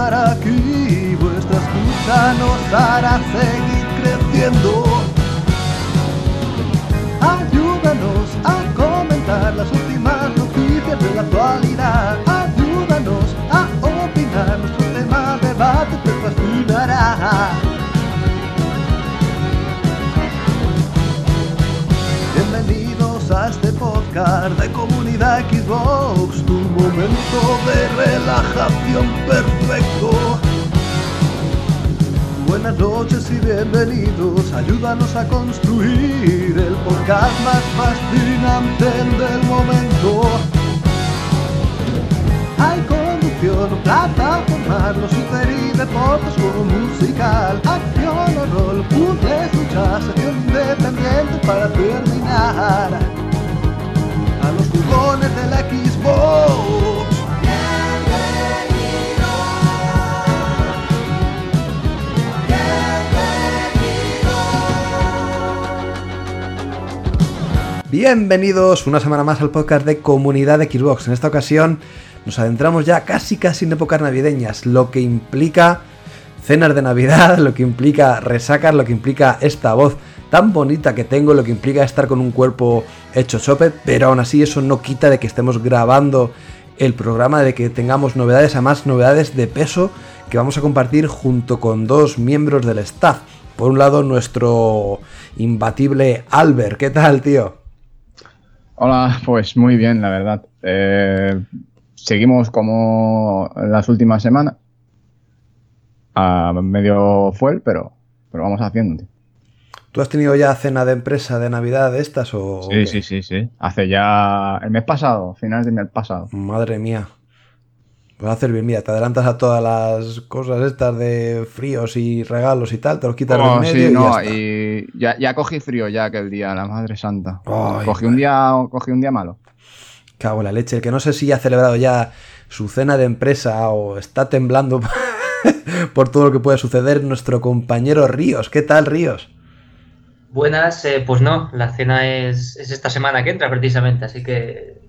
estar aquí. Vuestra escucha nos hará seguir creciendo. Ayúdanos a comentar las últimas noticias de la actualidad. Ayúdanos a opinar, nuestro tema de debate te fascinará. Bienvenidos a este podcast de Comunidad Xbox, tu momento de relajación perfecto. Buenas noches y bienvenidos, ayúdanos a construir el podcast más fascinante del momento. Hay conducción, plataforma, los super y deportes, juego musical, acción o rol, puzzles, lucha, sección independiente para terminar. A los jugones de la Bienvenidos una semana más al podcast de Comunidad de Xbox. En esta ocasión nos adentramos ya casi casi en épocas navideñas, lo que implica cenas de Navidad, lo que implica resacas, lo que implica esta voz tan bonita que tengo, lo que implica estar con un cuerpo hecho chope, pero aún así eso no quita de que estemos grabando el programa, de que tengamos novedades, además novedades de peso que vamos a compartir junto con dos miembros del staff. Por un lado, nuestro imbatible Albert. ¿Qué tal, tío? Hola, pues muy bien, la verdad. Eh, seguimos como las últimas semanas. A medio fuel, pero, pero vamos haciendo. tío. ¿Tú has tenido ya cena de empresa de Navidad de estas o Sí, sí, sí, sí. Hace ya el mes pasado, finales del mes pasado. Madre mía. Vas a hacer bien, mira, te adelantas a todas las cosas estas de fríos y regalos y tal, te los quitas Oh, en medio sí, y no, ya y ya, ya cogí frío ya aquel día, la Madre Santa. Ay, cogí un día, cogí un día malo. Cago en la leche. El que no sé si ha celebrado ya su cena de empresa o está temblando por todo lo que puede suceder, nuestro compañero Ríos. ¿Qué tal, Ríos? Buenas, eh, pues no, la cena es, es esta semana que entra precisamente, así que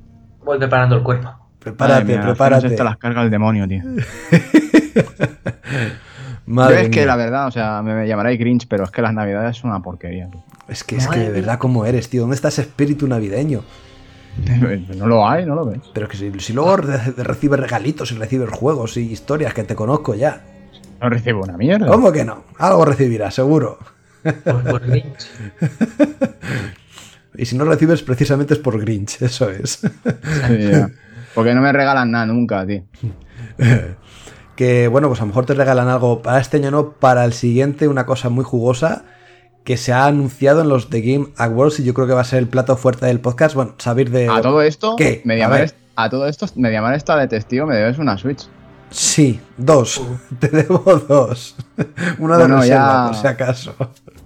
voy preparando el cuerpo. Prepárate, mía, prepárate. Esto las carga el demonio, tío. Madre Yo es que la verdad, o sea, me llamaréis Grinch, pero es que las navidades son una porquería. tío. Es que es que de verdad cómo eres, tío. ¿Dónde está ese espíritu navideño? No lo hay, no lo ves. Pero que si, si luego re- recibes regalitos y recibes juegos y historias que te conozco ya. No recibo una mierda. ¿Cómo que no? Algo recibirás, seguro. Por, por Grinch. Y si no recibes, precisamente es por Grinch, eso es. Porque no me regalan nada nunca, tío. que bueno, pues a lo mejor te regalan algo para este año, no, para el siguiente, una cosa muy jugosa que se ha anunciado en los The Game Awards y yo creo que va a ser el plato fuerte del podcast. Bueno, saber de. A todo esto, ¿Qué? A Mediamar, todo esto, Mediamar está de testigo, me debes una Switch. Sí, dos. Te debo dos. Una de Bueno, reserva, ya- por si acaso.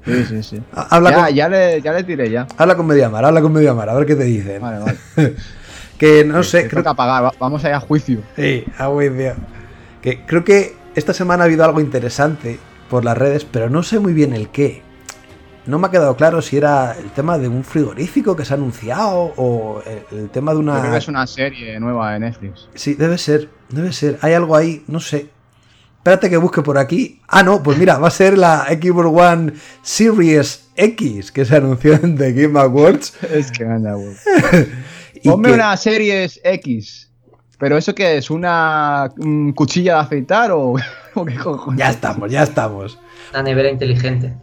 Sí, sí, sí. Ha- Habla, ya, con, ya, le, ya le tiré ya. habla con Mediamar, habla con Mediamar, a ver qué te dicen. Vale, vale. Que no sé, Te creo toca pagar, va- vamos allá a juicio. Sí, a juicio. Que creo que esta semana ha habido algo interesante por las redes, pero no sé muy bien el qué. No me ha quedado claro si era el tema de un frigorífico que se ha anunciado o el, el tema de Yo creo una... que es una serie nueva de Netflix. Sí, debe ser, debe ser. Hay algo ahí, no sé. Espérate que busque por aquí. Ah, no, pues mira, va a ser la Xbox One Series X que se anunció en The Game Awards. Es que anda, güey. Ponme que- una Series X. ¿Pero eso qué es? ¿Una mm, cuchilla de afeitar o, o qué cojones? Ya estamos, ya estamos. Una nevera inteligente.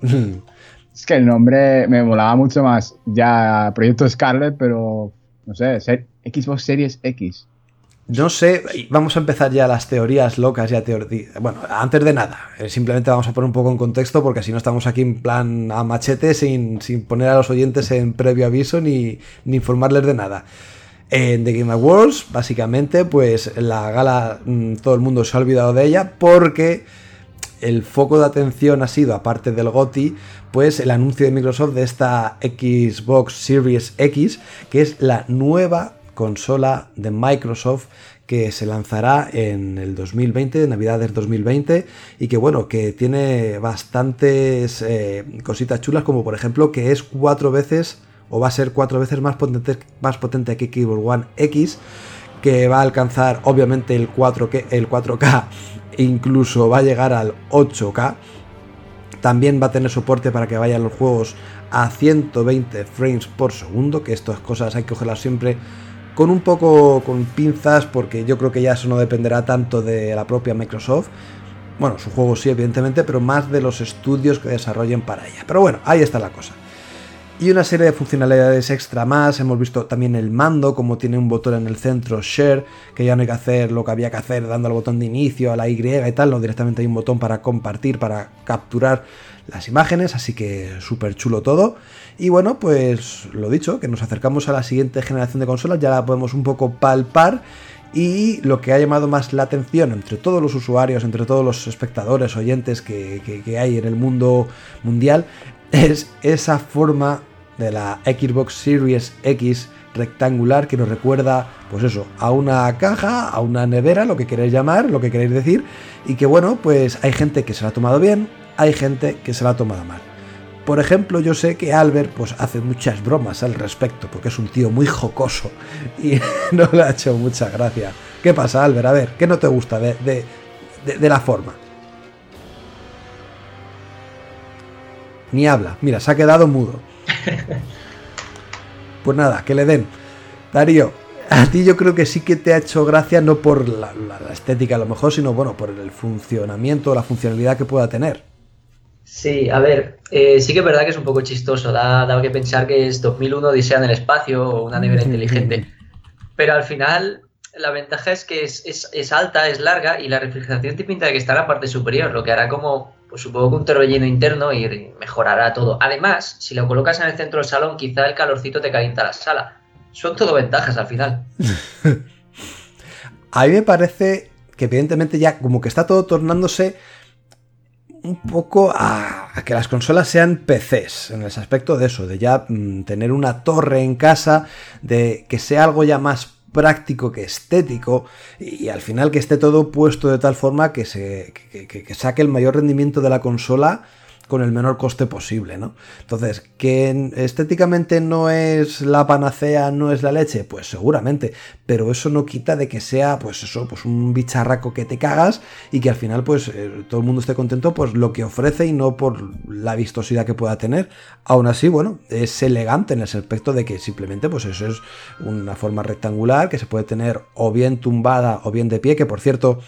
Es que el nombre me molaba mucho más. Ya Proyecto Scarlet, pero no sé, Xbox Series X. No sé, vamos a empezar ya las teorías locas ya teorí- Bueno, antes de nada, eh, simplemente vamos a poner un poco en contexto porque si no estamos aquí en plan a machete sin, sin poner a los oyentes en previo aviso ni, ni informarles de nada. En The Game Awards, básicamente, pues la gala mm, todo el mundo se ha olvidado de ella porque el foco de atención ha sido, aparte del GOTI, pues el anuncio de Microsoft de esta Xbox Series X, que es la nueva consola de Microsoft que se lanzará en el 2020, Navidades 2020, y que bueno, que tiene bastantes eh, cositas chulas, como por ejemplo que es cuatro veces, o va a ser cuatro veces más potente, más potente que Xbox One X, que va a alcanzar obviamente el 4K, el 4K, incluso va a llegar al 8K. También va a tener soporte para que vayan los juegos a 120 frames por segundo, que estas cosas hay que cogerlas siempre con un poco con pinzas porque yo creo que ya eso no dependerá tanto de la propia Microsoft. Bueno, su juego sí, evidentemente, pero más de los estudios que desarrollen para ella. Pero bueno, ahí está la cosa. Y una serie de funcionalidades extra más. Hemos visto también el mando, como tiene un botón en el centro Share, que ya no hay que hacer lo que había que hacer dando al botón de inicio, a la Y y tal. No, directamente hay un botón para compartir, para capturar las imágenes. Así que súper chulo todo. Y bueno, pues lo dicho, que nos acercamos a la siguiente generación de consolas, ya la podemos un poco palpar. Y lo que ha llamado más la atención entre todos los usuarios, entre todos los espectadores, oyentes que, hay en el mundo mundial, es esa forma de la Xbox Series X rectangular que nos recuerda, pues eso, a una caja, a una nevera, lo que queréis llamar, lo que queréis decir, y que bueno, pues hay gente que se la ha tomado bien, hay gente que se la ha tomado mal. Por ejemplo, yo sé que Albert pues, hace muchas bromas al respecto, porque es un tío muy jocoso y no le ha hecho mucha gracia. ¿Qué pasa, Albert? A ver, ¿qué no te gusta de, de, la forma? Ni habla. Mira, se ha quedado mudo. Pues nada, que le den. Darío, a ti yo creo que sí que te ha hecho gracia, no por la, la estética a lo mejor, sino bueno, por el funcionamiento, la funcionalidad que pueda tener. Sí, a ver, eh, sí que es verdad que es un poco chistoso, da, da que pensar que es 2001 Odisea en el espacio o una nevera inteligente, pero al final la ventaja es que es, alta, es larga y la refrigeración te pinta de que está en la parte superior, lo que hará como, pues supongo que un torbellino interno y mejorará todo. Además, si lo colocas en el centro del salón, quizá el calorcito te calienta la sala. Son todo ventajas al final. A mí me parece que evidentemente ya como que está todo tornándose un poco a, que las consolas sean PCs, en el aspecto de eso, de ya mm, tener una torre en casa, de que sea algo ya más práctico que estético y, al final que esté todo puesto de tal forma que, se, que saque el mayor rendimiento de la consola con el menor coste posible, ¿no? Entonces, ¿que estéticamente no es la panacea, no es la leche? Pues seguramente, pero eso no quita de que sea, pues eso, pues un bicharraco que te cagas y que al final, pues eh, todo el mundo esté contento, pues lo que ofrece y no por la vistosidad que pueda tener. Aún así, bueno, es elegante en el aspecto de que simplemente, pues eso es una forma rectangular que se puede tener o bien tumbada o bien de pie, que por cierto,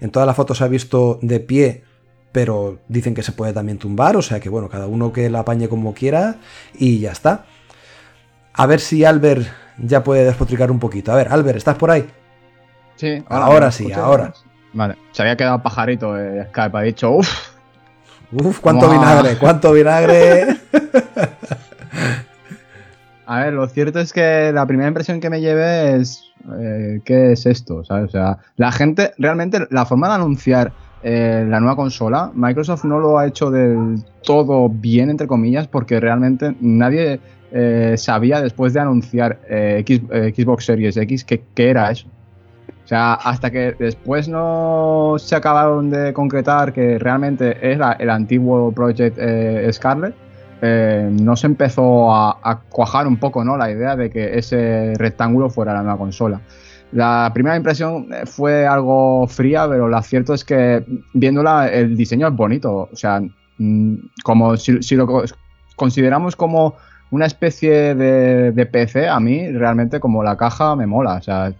en todas las fotos se ha visto de pie pero dicen que se puede también tumbar, o sea que bueno, cada uno que la apañe como quiera y ya está. A ver si Albert ya puede despotricar un poquito. A ver, Albert, ¿estás por ahí? Sí. Ahora, sí, ahora. Vale, se había quedado pajarito de Skype, ha dicho, uff. Uf, cuánto vinagre, cuánto vinagre. A ver, lo cierto es que la primera impresión que me llevé es, eh, ¿qué es esto? ¿sabes? O sea, la gente, realmente, la forma de anunciar eh, la nueva consola, Microsoft no lo ha hecho del todo bien, entre comillas, porque realmente nadie eh, sabía después de anunciar eh, Xbox Series X que, era eso. O sea, hasta que después no se acabaron de concretar que realmente era el antiguo Project Scarlet, no se empezó a, a, cuajar un poco ¿no? la idea de que ese rectángulo fuera la nueva consola. La primera impresión eh, fue algo fría, pero lo cierto es que viéndola el diseño es bonito. O sea, mm, como si, lo consideramos como una especie de, PC, a mí realmente como la caja me mola. O sea,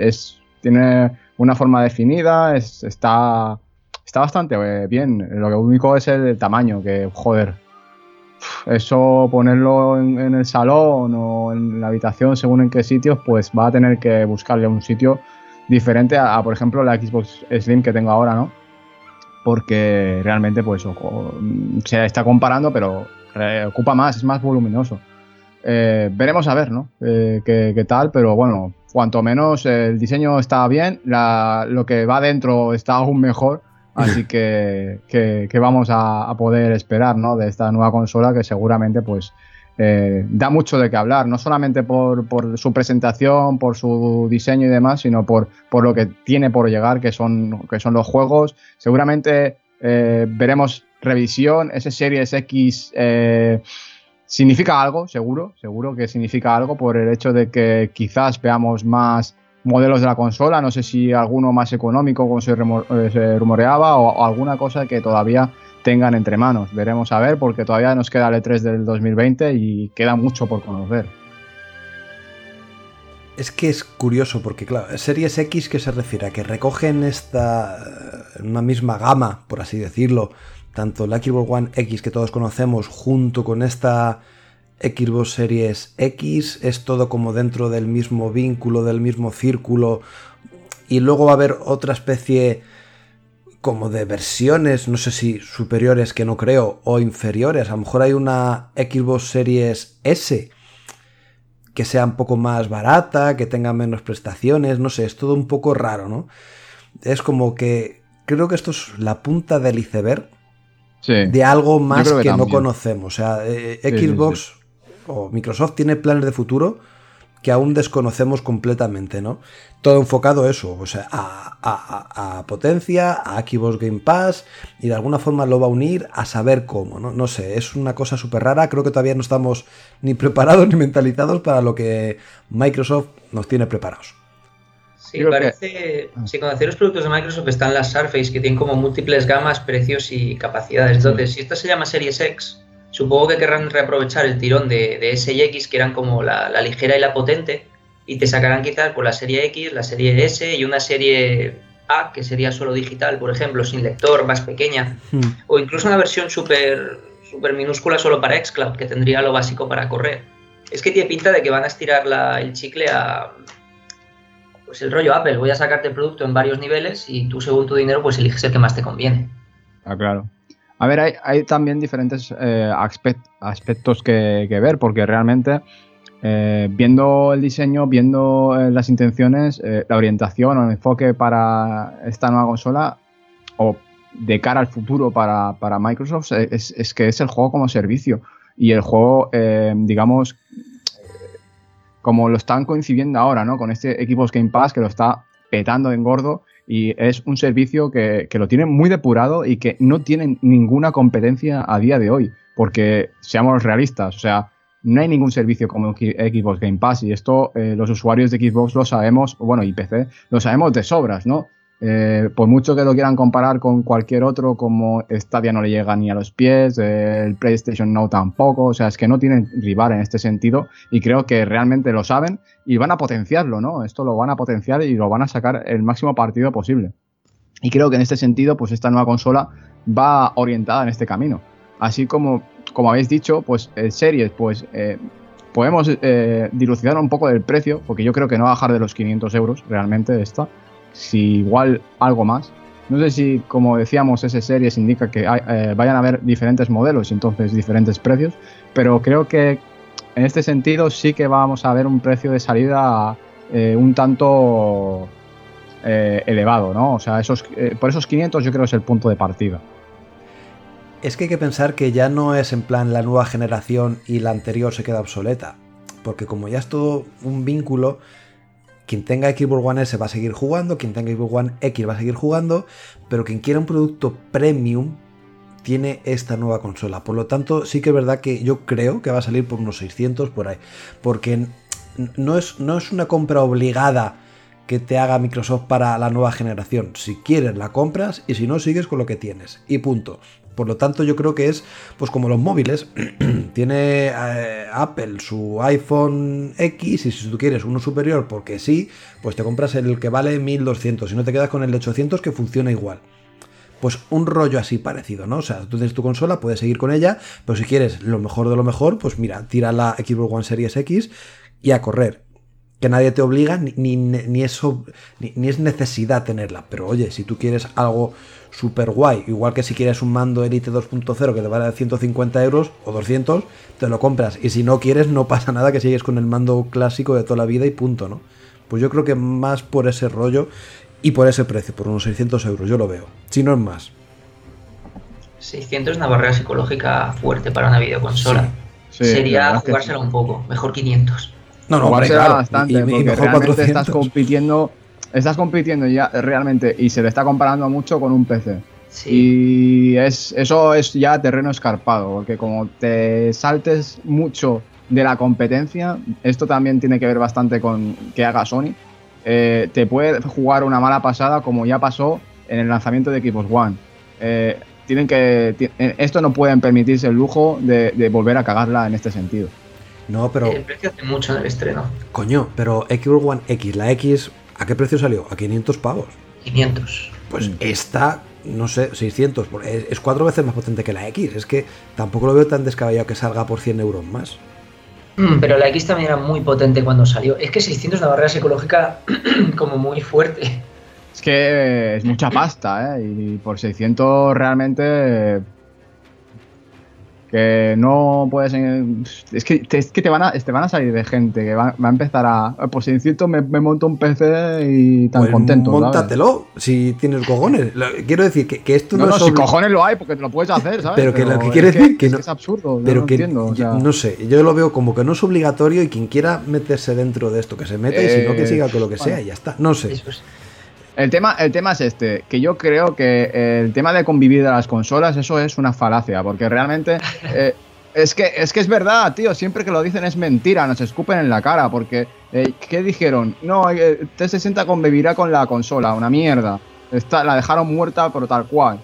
es, tiene una forma definida, está, está bastante eh, bien. Lo único es el tamaño, que joder, eso ponerlo en, el salón o en la habitación, según en qué sitios, pues va a tener que buscarle un sitio diferente a, por ejemplo, la Xbox Slim que tengo ahora, ¿no? Porque realmente, pues, se está comparando, pero ocupa más, es más voluminoso. Eh, veremos a ver, ¿no? Eh, qué, tal, pero bueno, cuanto menos el diseño está bien, lo que va dentro está aún mejor Así que, que, vamos a, poder esperar ¿no? de esta nueva consola que seguramente pues eh, da mucho de qué hablar, no solamente por, su presentación, por su diseño y demás, sino por, por lo que tiene por llegar, que son, que son los juegos. Seguramente eh, veremos revisión, ese Series X eh, significa algo, seguro, seguro que significa algo por el hecho de que quizás veamos más modelos de la consola, no sé si alguno más económico como se, rumoreaba o alguna cosa que todavía tengan entre manos. Veremos a ver, porque todavía nos queda el E3 del 2020 y queda mucho por conocer. Es que es curioso, porque claro, Series X que se refiere que recogen esta una misma gama, por así decirlo, tanto la Xbox One X que todos conocemos junto con esta Xbox Series X, es todo como dentro del mismo vínculo, del mismo círculo, y luego va a haber otra especie como de versiones, no sé si superiores que no creo, o inferiores. A lo mejor hay una Xbox Series S que sea un poco más barata, que tenga menos prestaciones, no sé, es todo un poco raro, ¿no? Es como que creo que esto es la punta del iceberg de algo más que, no conocemos. O sea, eh, Xbox o Microsoft tiene planes de futuro que aún desconocemos completamente, ¿no? Todo enfocado a eso, o sea, a, potencia, a Xbox Game Pass, y de alguna forma lo va a unir a saber cómo, ¿no? No sé, es una cosa súper rara, creo que todavía no estamos ni preparados ni mentalizados para lo que Microsoft nos tiene preparados. Sí, parece, ah. si conocer los productos de Microsoft están las Surface, que tienen como múltiples gamas, precios y capacidades. Entonces, si esta se llama Series X, Supongo que querrán reaprovechar el tirón de, de S y X, que eran como la, ligera y la potente, y te sacarán quizás por la serie X, la serie S y una serie A, que sería solo digital, por ejemplo, sin lector, más pequeña, hmm. o incluso una versión súper super minúscula solo para xCloud, que tendría lo básico para correr. Es que tiene pinta de que van a estirar el chicle a, pues el rollo Apple, voy a sacarte el producto en varios niveles y tú según tu dinero pues eliges el que más te conviene. Ah, claro. A ver, hay, también diferentes eh, aspectos que, ver, porque realmente eh, viendo el diseño, viendo eh, las intenciones, la orientación o el enfoque para esta nueva consola o de cara al futuro para, Microsoft es, que es el juego como servicio y el juego, digamos, como lo están coincidiendo ahora, ¿no? Con este Xbox Game Pass que lo está petando en gordo y es un servicio que, lo tiene muy depurado y que no tiene ninguna competencia a día de hoy, porque seamos realistas, o sea, no hay ningún servicio como Xbox Game Pass y esto eh, los usuarios de Xbox lo sabemos, bueno, y PC, lo sabemos de sobras, ¿no? Eh, por mucho que lo quieran comparar con cualquier otro, como Stadia no le llega ni a los pies, eh, el PlayStation no tampoco, o sea, es que no tienen rival en este sentido y creo que realmente lo saben y van a potenciarlo, ¿no? Esto lo van a potenciar y lo van a sacar el máximo partido posible. Y creo que en este sentido, pues esta nueva consola va orientada en este camino. Así como, como habéis dicho, pues en series, pues eh, podemos dilucidar un poco del precio, porque yo creo que no va a bajar de los 500 euros realmente esta si igual algo más. No sé si, como decíamos, ese series indica que eh, vayan a haber diferentes modelos y entonces diferentes precios, pero creo que en este sentido sí que vamos a ver un precio de salida eh, un tanto eh, elevado, ¿no? O sea, esos, por esos 500 yo creo es el punto de partida. Es que hay que pensar que ya no es en plan la nueva generación y la anterior se queda obsoleta, porque como ya es todo un vínculo, quien tenga Xbox One S va a seguir jugando, quien tenga Xbox One X va a seguir jugando, pero quien quiera un producto premium tiene esta nueva consola. Por lo tanto, sí que es verdad que yo creo que va a salir por unos 600 por ahí. Porque no es, no es una compra obligada que te haga Microsoft para la nueva generación. Si quieres la compras y si no sigues con lo que tienes. Y punto. Por lo tanto, yo creo que es pues como los móviles. Tiene eh, Apple su iPhone X y si tú quieres uno superior porque sí, pues te compras el que vale 1200 y no te quedas con el de 800 que funciona igual. Pues un rollo así parecido, ¿no? O sea, tú tienes tu consola, puedes seguir con ella, pero si quieres lo mejor de lo mejor, pues mira, tira la Xbox One Series X y a correr que nadie te obliga, ni, eso, ni, es necesidad tenerla. Pero oye, si tú quieres algo súper guay, igual que si quieres un mando Elite 2.0 que te vale 150 euros o 200, te lo compras. Y si no quieres, no pasa nada que sigues con el mando clásico de toda la vida y punto, ¿no? Pues yo creo que más por ese rollo y por ese precio, por unos 600 euros, yo lo veo. Si no es más. 600 es una barrera psicológica fuerte para una videoconsola. sería jugársela un poco. Mejor 500. No, no, jugársela bastante, y, porque realmente estás compitiendo, estás compitiendo ya realmente y se le está comparando mucho con un PC. Y es, eso es ya terreno escarpado, porque como te saltes mucho de la competencia, esto también tiene que ver bastante con que haga Sony, eh, te puede jugar una mala pasada como ya pasó en el lanzamiento de equipos One. Eh, tienen que, eh, esto no pueden permitirse el lujo de, volver a cagarla en este sentido. No, pero... El precio hace mucho en el estreno. Coño, pero Xbox One X, la X, ¿a qué precio salió? A 500 pavos. 500. Pues mm. esta no sé, 600. Es, cuatro veces más potente que la X. Es que tampoco lo veo tan descabellado que salga por 100 euros más. Mm, pero la X también era muy potente cuando salió. Es que 600 es una barrera psicológica como muy fuerte. Es que es mucha pasta, ¿eh? Y por 600 realmente que no puedes. Es que, es que te, van a, te van a salir de gente que va, a empezar a. Pues si me, me monto un PC y tan pues contento. Móntatelo, si tienes cojones. Lo, quiero decir que, que esto no, no, no si cojones lo hay, porque te lo puedes hacer, ¿sabes? Pero que lo que quiere decir que, no. Es absurdo, pero que, entiendo. No sé, yo lo veo como que no es obligatorio y quien quiera meterse dentro de esto, que se meta y si no, que siga con lo que sea y ya está. No sé. El tema, el tema es este, que yo creo que el tema de convivir de las consolas, eso es una falacia, porque realmente eh, es, que, es que es verdad, tío, siempre que lo dicen es mentira, nos escupen en la cara, porque eh, ¿qué dijeron? No, eh, T60 convivirá con la consola, una mierda. Está, la dejaron muerta, pero tal cual.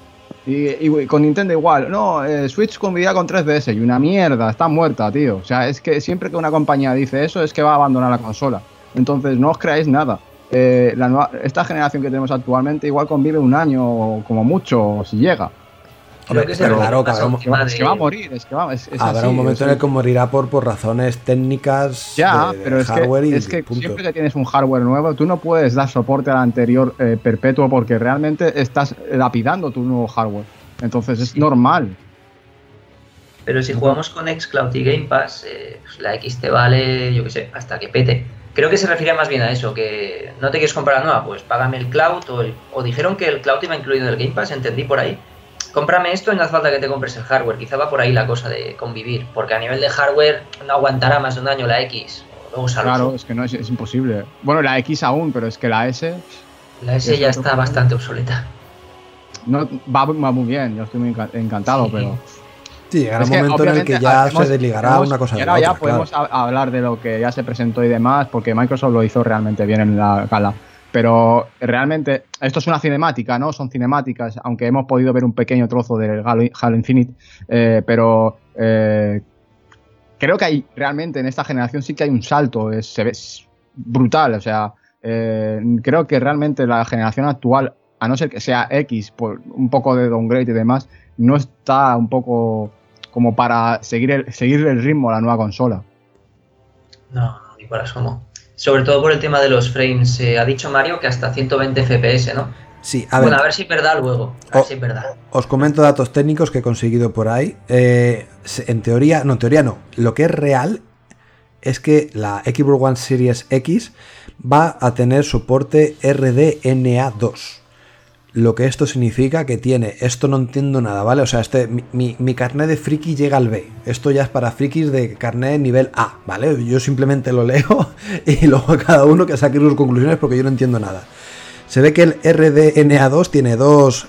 Y, con Nintendo igual, no, Switch convivirá con 3DS y una mierda, está muerta, tío. O sea, es que siempre que una compañía dice eso es que va a abandonar la consola. Entonces no os creáis nada. Eh, esta generación que tenemos actualmente igual convive un año como mucho, si llega. Hombre, que claro, es que va a morir, es que va, es, Habrá un momento en el que morirá por, por razones técnicas ya, pero es que, es que siempre que tienes un hardware nuevo, tú no puedes dar soporte al anterior eh, perpetuo porque realmente estás lapidando tu nuevo hardware. Entonces es normal. Pero si jugamos con Xcloud y Game Pass, eh, pues la X te vale, yo qué sé, hasta que pete. Creo que se refiere más bien a eso, que no te quieres comprar la nueva, pues págame el cloud o, o dijeron que el cloud iba incluido en el Game Pass, entendí por ahí. Cómprame esto y no hace falta que te compres el hardware. Quizá va por ahí la cosa de convivir, porque a nivel de hardware no aguantará más de un año la X. claro, es que no es, imposible. Bueno, la X aún, pero es que la S. La S ya está bastante obsoleta. No, va, muy bien, yo estoy muy encantado, pero Sí, llegará un momento en el que ya se desligará una cosa de ya podemos hablar de lo que ya se presentó y demás, porque Microsoft lo hizo realmente bien en la gala. Pero realmente, esto es una cinemática, ¿no? Son cinemáticas, aunque hemos podido ver un pequeño trozo del Halo, Infinite, eh, pero eh, creo que hay realmente en esta generación sí que hay un salto, es, se ve brutal, o sea, eh, creo que realmente la generación actual, a no ser que sea X, por un poco de downgrade y demás, no está un poco como para seguir el, seguir el ritmo a la nueva consola. No, ni por asomo. Sobre todo por el tema de los frames. Eh, ha dicho Mario que hasta 120 FPS, ¿no? Sí, a ver. Bueno, a ver si es verdad luego. A ver si es verdad. Os comento datos técnicos que he conseguido por ahí. Eh, en teoría, no, en teoría no. Lo que es real es que la Xbox One Series X va a tener soporte RDNA2 lo que esto significa que tiene, esto no entiendo nada, ¿vale? O sea, este, mi, mi, carnet de friki llega al B, esto ya es para frikis de carnet nivel A, ¿vale? Yo simplemente lo leo y luego cada uno que saque sus conclusiones porque yo no entiendo nada. Se ve que el RDNA2 tiene dos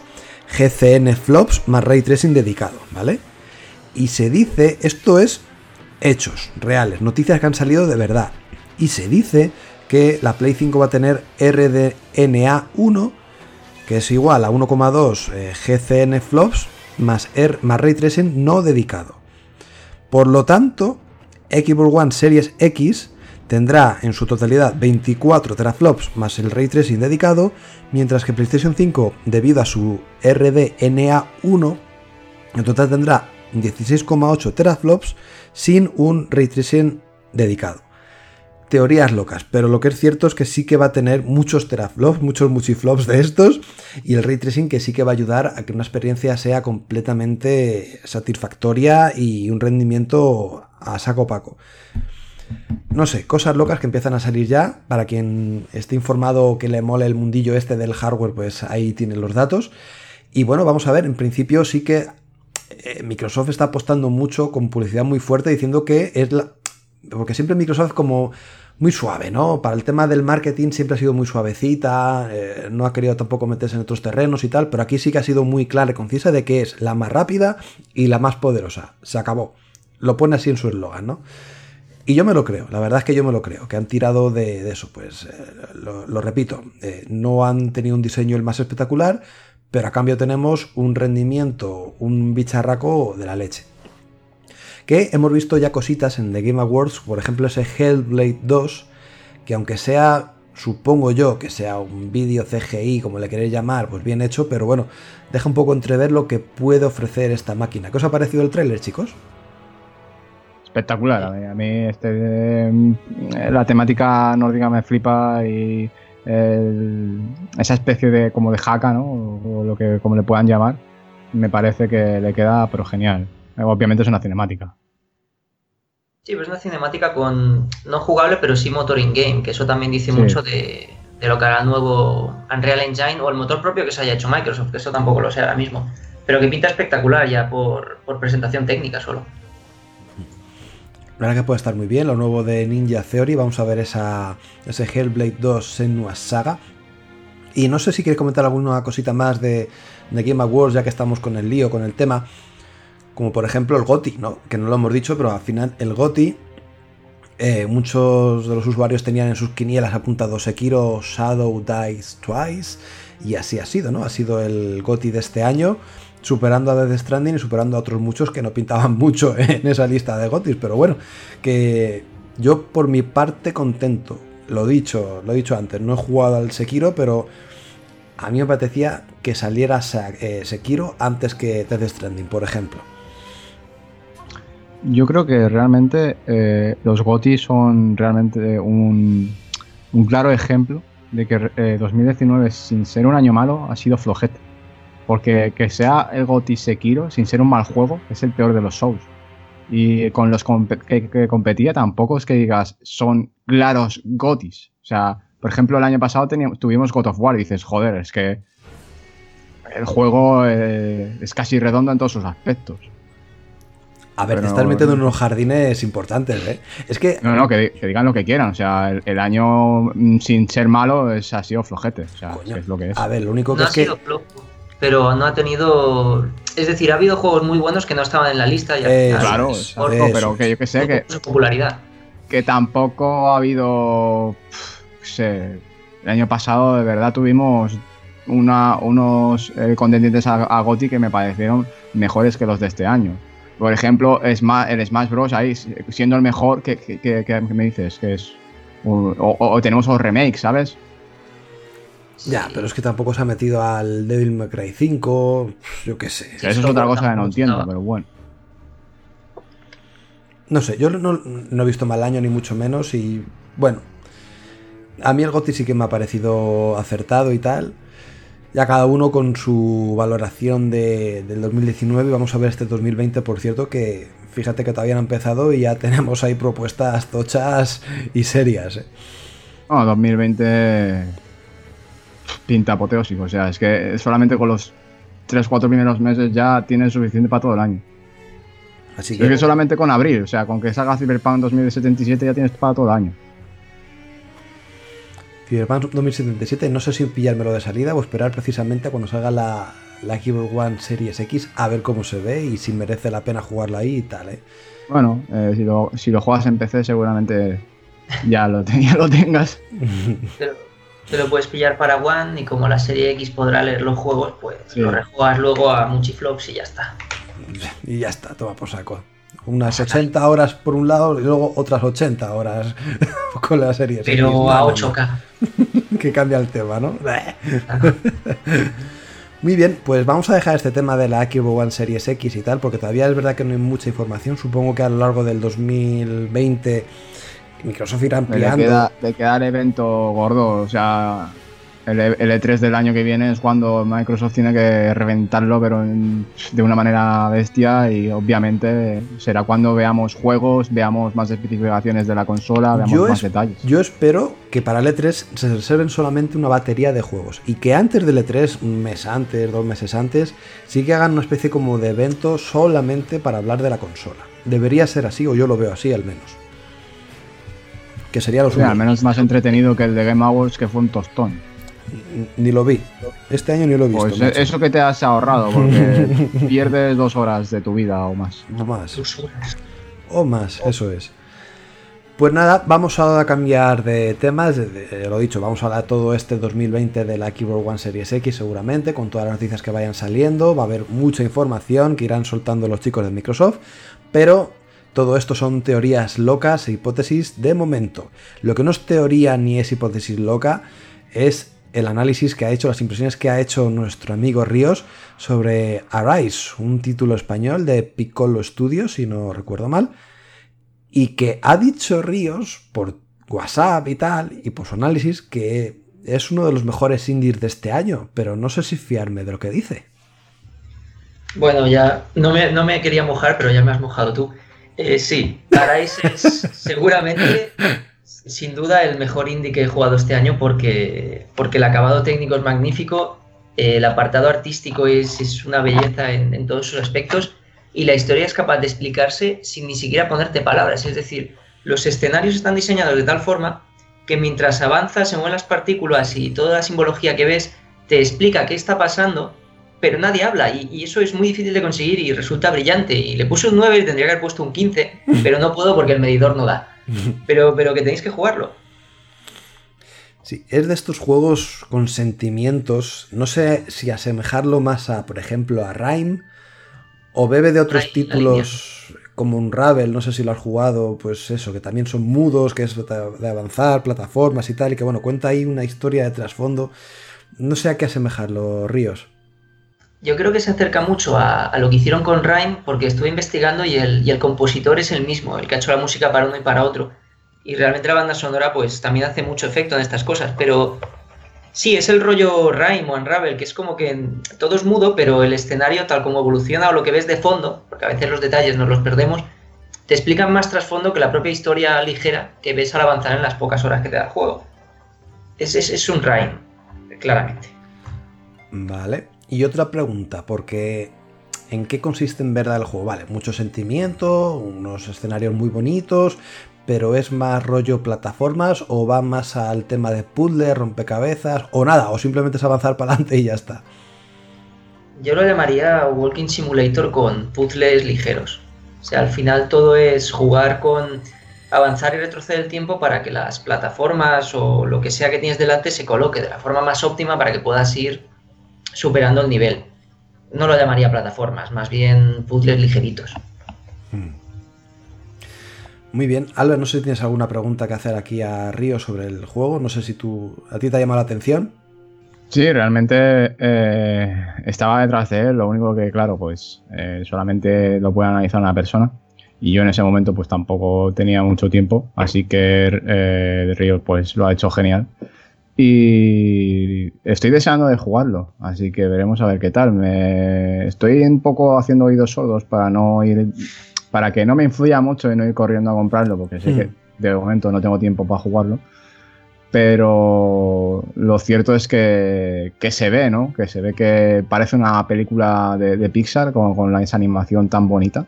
GCN flops más ray tracing dedicado, ¿vale? Y se dice, esto es hechos reales, noticias que han salido de verdad. Y se dice que la Play 5 va a tener RDNA1 que es igual a 1,2 eh, GCN flops más, R, más ray tracing no dedicado. Por lo tanto, Xbox One Series X tendrá en su totalidad 24 teraflops más el ray tracing dedicado, mientras que PlayStation 5, debido a su RDNA1, en total tendrá 16,8 teraflops sin un ray tracing dedicado teorías locas, pero lo que es cierto es que sí que va a tener muchos teraflops, muchos multiflops de estos, y el ray tracing que sí que va a ayudar a que una experiencia sea completamente satisfactoria y un rendimiento a saco paco. No sé, cosas locas que empiezan a salir ya. Para quien esté informado que le mole el mundillo este del hardware, pues ahí tienen los datos. Y bueno, vamos a ver, en principio sí que eh, Microsoft está apostando mucho con publicidad muy fuerte diciendo que es la... Porque siempre Microsoft como muy suave, ¿no? Para el tema del marketing siempre ha sido muy suavecita, eh, no ha querido tampoco meterse en otros terrenos y tal, pero aquí sí que ha sido muy clara y concisa de que es la más rápida y la más poderosa. Se acabó. Lo pone así en su eslogan, ¿no? Y yo me lo creo, la verdad es que yo me lo creo, que han tirado de, eso, pues eh, lo, repito, eh, no han tenido un diseño el más espectacular, pero a cambio tenemos un rendimiento, un bicharraco de la leche. Que hemos visto ya cositas en The Game Awards, por ejemplo ese Hellblade 2, que aunque sea, supongo yo, que sea un vídeo CGI, como le queréis llamar, pues bien hecho, pero bueno, deja un poco entrever lo que puede ofrecer esta máquina. ¿Qué os ha parecido el tráiler, chicos? espectacular. A mí, este, eh, la temática nórdica me flipa y esa especie de como de jaca, ¿no? O, lo que como le puedan llamar, me parece que le queda pero genial. Obviamente es una cinemática. Sí, pero es una cinemática con no jugable, pero sí motor in-game, que eso también dice mucho de, lo que hará el nuevo Unreal Engine o el motor propio que se haya hecho Microsoft, que eso tampoco lo sé ahora mismo. Pero que pinta espectacular ya por presentación técnica solo. La verdad que puede estar muy bien. Lo nuevo de Ninja Theory. Vamos a ver esa, ese Hellblade 2 Senua Saga. Y no sé si quieres comentar alguna cosita más de, Game Awards, ya que estamos con el lío, con el tema. Como por ejemplo el GOTI, ¿no? que no lo hemos dicho, pero al final el GOTI. Eh, muchos de los usuarios tenían en sus quinielas apuntado Sekiro Shadow Dice Twice. Y así ha sido, ¿no? Ha sido el GOTI de este año superando a Death Stranding y superando a otros muchos que no pintaban mucho en esa lista de gotis, pero bueno, que yo por mi parte contento. Lo dicho, lo he dicho antes, no he jugado al Sekiro, pero a mí me parecía que saliera eh, Sekiro antes que Death Stranding, por ejemplo. Yo creo que realmente eh, los GOTI son realmente un, claro ejemplo de que 2019, eh, sin ser un año malo, ha sido flojete. Porque que sea el GOTI Sekiro, sin ser un mal juego, es el peor de los Souls. Y con los que, competía tampoco es que digas, son claros GOTIs. O sea, por ejemplo, el año pasado teníamos, tuvimos God of War y dices, joder, es que el juego eh, es casi redondo en todos sus aspectos. A ver, te estás metiendo en unos jardines importantes, ¿eh? Es que. No, no, que, digan lo que quieran. O sea, el, año mm, sin ser malo es, ha sido flojete. O sea, es lo que es. A ver, lo único que es que pero no ha tenido. Es decir, ha habido juegos muy buenos que no estaban en la lista. Y eh, claro, pero que yo que sé que. Su popularidad. Que tampoco ha habido. sé, el año pasado de verdad tuvimos una, unos eh, contendientes a, GOTI que me parecieron mejores que los de este año. Por ejemplo, el Smash Bros. ahí siendo el mejor, que, me dices? Que es. O, o, tenemos los remakes, ¿sabes? Ya, pero es que tampoco se ha metido al Devil May Cry 5, yo qué sé. eso es otra cosa que no entiendo, pero bueno. No sé, yo no, he visto mal año ni mucho menos y bueno, a mí el GOTY sí que me ha parecido acertado y tal. Ya cada uno con su valoración de, del 2019. Vamos a ver este 2020, por cierto, que fíjate que todavía no ha empezado y ya tenemos ahí propuestas tochas y serias. ¿eh? No, 2020 pinta apoteósico. O sea, es que solamente con los 3-4 primeros meses ya tienes suficiente para todo el año. Así que... Es que solamente con abril, o sea, con que salga Cyberpunk 2077 ya tienes para todo el año. Cyberpunk 2077, no sé si pillármelo de salida o esperar precisamente a cuando salga la, la Xbox One Series X a ver cómo se ve y si merece la pena jugarla ahí y tal, ¿eh? Bueno, eh, si, lo, si, lo, juegas en PC seguramente ya lo, ya lo tengas. te lo puedes pillar para One y como la serie X podrá leer los juegos, pues lo rejuegas luego a Muchiflops y ya está. Y ya está, toma por saco. Unas 80 horas por un lado y luego otras 80 horas con la serie. Pero a 8K. que cambia el tema, ¿no? Muy bien, pues vamos a dejar este tema de la Xbox One Series X y tal, porque todavía es verdad que no hay mucha información. Supongo que a lo largo del 2020 Microsoft irá ampliando. Le queda, el evento gordo, o sea, el, E3 del año que viene es cuando Microsoft tiene que reventarlo, pero de una manera bestia y obviamente será cuando veamos juegos, veamos más especificaciones de la consola, veamos más detalles. Yo espero que para el E3 se reserven solamente una batería de juegos y que antes del E3, un mes antes, dos meses antes, sí que hagan una especie como de evento solamente para hablar de la consola. Debería ser así, o yo lo veo así al menos. Que sería lo suyo. al menos más entretenido que el de Game Awards, que fue un tostón. Ni lo vi. Este año ni lo he visto. Pues eso que te has ahorrado, porque pierdes dos horas de tu vida o más. O más. O más, eso es. Pues nada, vamos a cambiar de temas. Lo dicho, vamos a hablar todo este 2020 de la Keyboard One Series X seguramente, con todas las noticias que vayan saliendo. Va a haber mucha información que irán soltando los chicos de Microsoft, pero todo esto son teorías locas e hipótesis de momento. Lo que no es teoría ni es hipótesis loca es el análisis que ha hecho, las impresiones que ha hecho nuestro amigo Ríos sobre Arise, un título español de Piccolo Studios, si no recuerdo mal, y que ha dicho Ríos por WhatsApp y tal, y por su análisis, que es uno de los mejores indies de este año, pero no sé si fiarme de lo que dice. Bueno, ya no me, no me quería mojar, pero ya me has mojado tú. Eh, sí, Arise es seguramente sin duda el mejor indie que he jugado este año porque, porque el acabado técnico es magnífico, el apartado artístico es, una belleza en, todos sus aspectos y la historia es capaz de explicarse sin ni siquiera ponerte palabras. Es decir, los escenarios están diseñados de tal forma que mientras avanzas, se mueven las partículas y toda la simbología que ves te explica qué está pasando, pero nadie habla y, y, eso es muy difícil de conseguir y resulta brillante. Y le puse un 9 y tendría que haber puesto un 15, pero no puedo porque el medidor no da. pero, pero que tenéis que jugarlo. Sí, es de estos juegos con sentimientos. No sé si asemejarlo más a, por ejemplo, a Rime o bebe de otros títulos como un Ravel, no sé si lo has jugado, pues eso, que también son mudos, que es de avanzar, plataformas y tal, y que bueno, cuenta ahí una historia de trasfondo. No sé a qué asemejarlo, Ríos. Yo creo que se acerca mucho a, lo que hicieron con Rhyme porque estuve investigando y el, y el, compositor es el mismo, el que ha hecho la música para uno y para otro. Y realmente la banda sonora pues también hace mucho efecto en estas cosas, pero sí, es el rollo Rhyme o Unravel, que es como que todo es mudo, pero el escenario tal como evoluciona o lo que ves de fondo, porque a veces los detalles nos los perdemos, te explican más trasfondo que la propia historia ligera que ves al avanzar en las pocas horas que te da el juego. Es, es, es un Rhyme, claramente. Vale. Y otra pregunta, porque ¿en qué consiste en verdad el juego? Vale, mucho sentimiento, unos escenarios muy bonitos, pero es más rollo plataformas o va más al tema de puzzle, rompecabezas o nada, o simplemente es avanzar para adelante y ya está. Yo lo llamaría Walking Simulator con puzzles ligeros. O sea, al final todo es jugar con avanzar y retroceder el tiempo para que las plataformas o lo que sea que tienes delante se coloque de la forma más óptima para que puedas ir superando el nivel. No lo llamaría plataformas, más bien puzzles ligeritos. Hmm. Muy bien. Albert, no sé si tienes alguna pregunta que hacer aquí a Río sobre el juego. No sé si tú, a ti te ha llamado la atención. Sí, realmente eh, estaba detrás de él. Lo único que, claro, pues eh, solamente lo puede analizar una persona. Y yo en ese momento pues tampoco tenía mucho tiempo. Así que eh, Río pues lo ha hecho genial. Y estoy deseando de jugarlo, así que veremos a ver qué tal. Me estoy un poco haciendo oídos sordos para no ir, para que no me influya mucho y no ir corriendo a comprarlo, porque sé que hmm. de momento no tengo tiempo para jugarlo. Pero lo cierto es que, se ve, ¿no? Que se ve que parece una película de, Pixar con, con esa animación tan bonita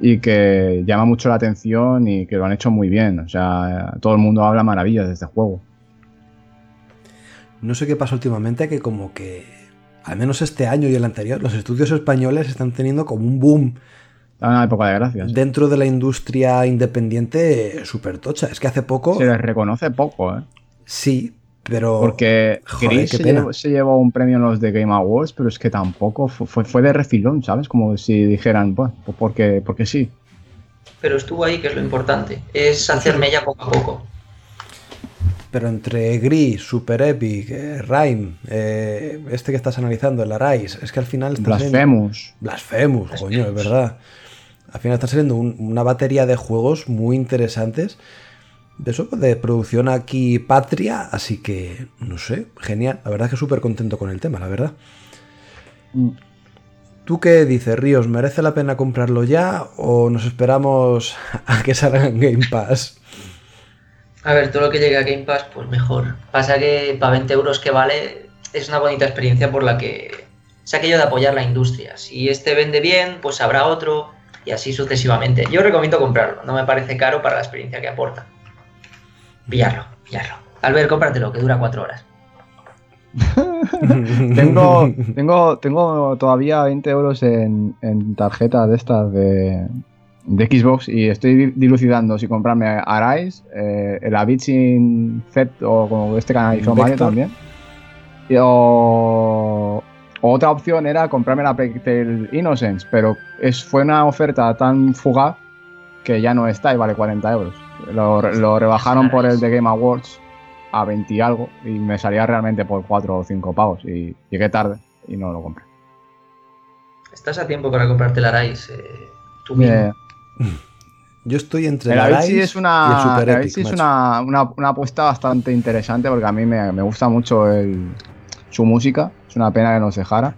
y que llama mucho la atención y que lo han hecho muy bien. O sea, todo el mundo habla maravillas de este juego no sé qué pasa últimamente, que como que, al menos este año y el anterior, los estudios españoles están teniendo como un boom. Una época de gracias. Dentro de la industria independiente súper tocha. Es que hace poco... Se les reconoce poco, ¿eh? Sí, pero... Porque Chris se, llevó, un premio en los de Game Awards, pero es que tampoco fue, fue de refilón, ¿sabes? Como si dijeran, pues, porque, porque sí. Pero estuvo ahí, que es lo importante. Es hacerme ya poco a poco pero entre Gris, Super Epic, eh, Rhyme, eh, este que estás analizando, el Arise, es que al final... Blasphemous. Blasphemous, coño, es verdad. Al final está saliendo una batería de juegos muy interesantes de eso, de producción aquí patria, así que, no sé, genial. La verdad es que súper contento con el tema, la verdad. Mm. ¿Tú qué dices, Ríos? ¿Merece la pena comprarlo ya o nos esperamos a que salga en Game Pass? A ver, todo lo que llegue a Game Pass, pues mejor. Pasa que para 20 euros que vale, es una bonita experiencia por la que es aquello de apoyar la industria. Si este vende bien, pues habrá otro y así sucesivamente. Yo recomiendo comprarlo, no me parece caro para la experiencia que aporta. Pillarlo, pillarlo. Albert, cómpratelo, que dura cuatro horas. tengo, tengo, tengo todavía 20 euros en, en tarjeta de estas de, de Xbox y estoy dilucidando si comprarme Arise, eh, el Avicii Z o como este canal hizo Mario también. o, otra opción era comprarme la Pectel Innocence, pero es, fue una oferta tan fugaz que ya no está y vale 40 euros. Lo, rebajaron por el de Game Awards a 20 y algo y me salía realmente por 4 o 5 pavos y llegué tarde y no lo compré. Estás a tiempo para comprarte el Arise eh, tú mismo. Yo estoy entre el Avicii es una, es una, una, apuesta bastante interesante porque a mí me, me gusta mucho el, su música. Es una pena que nos dejara.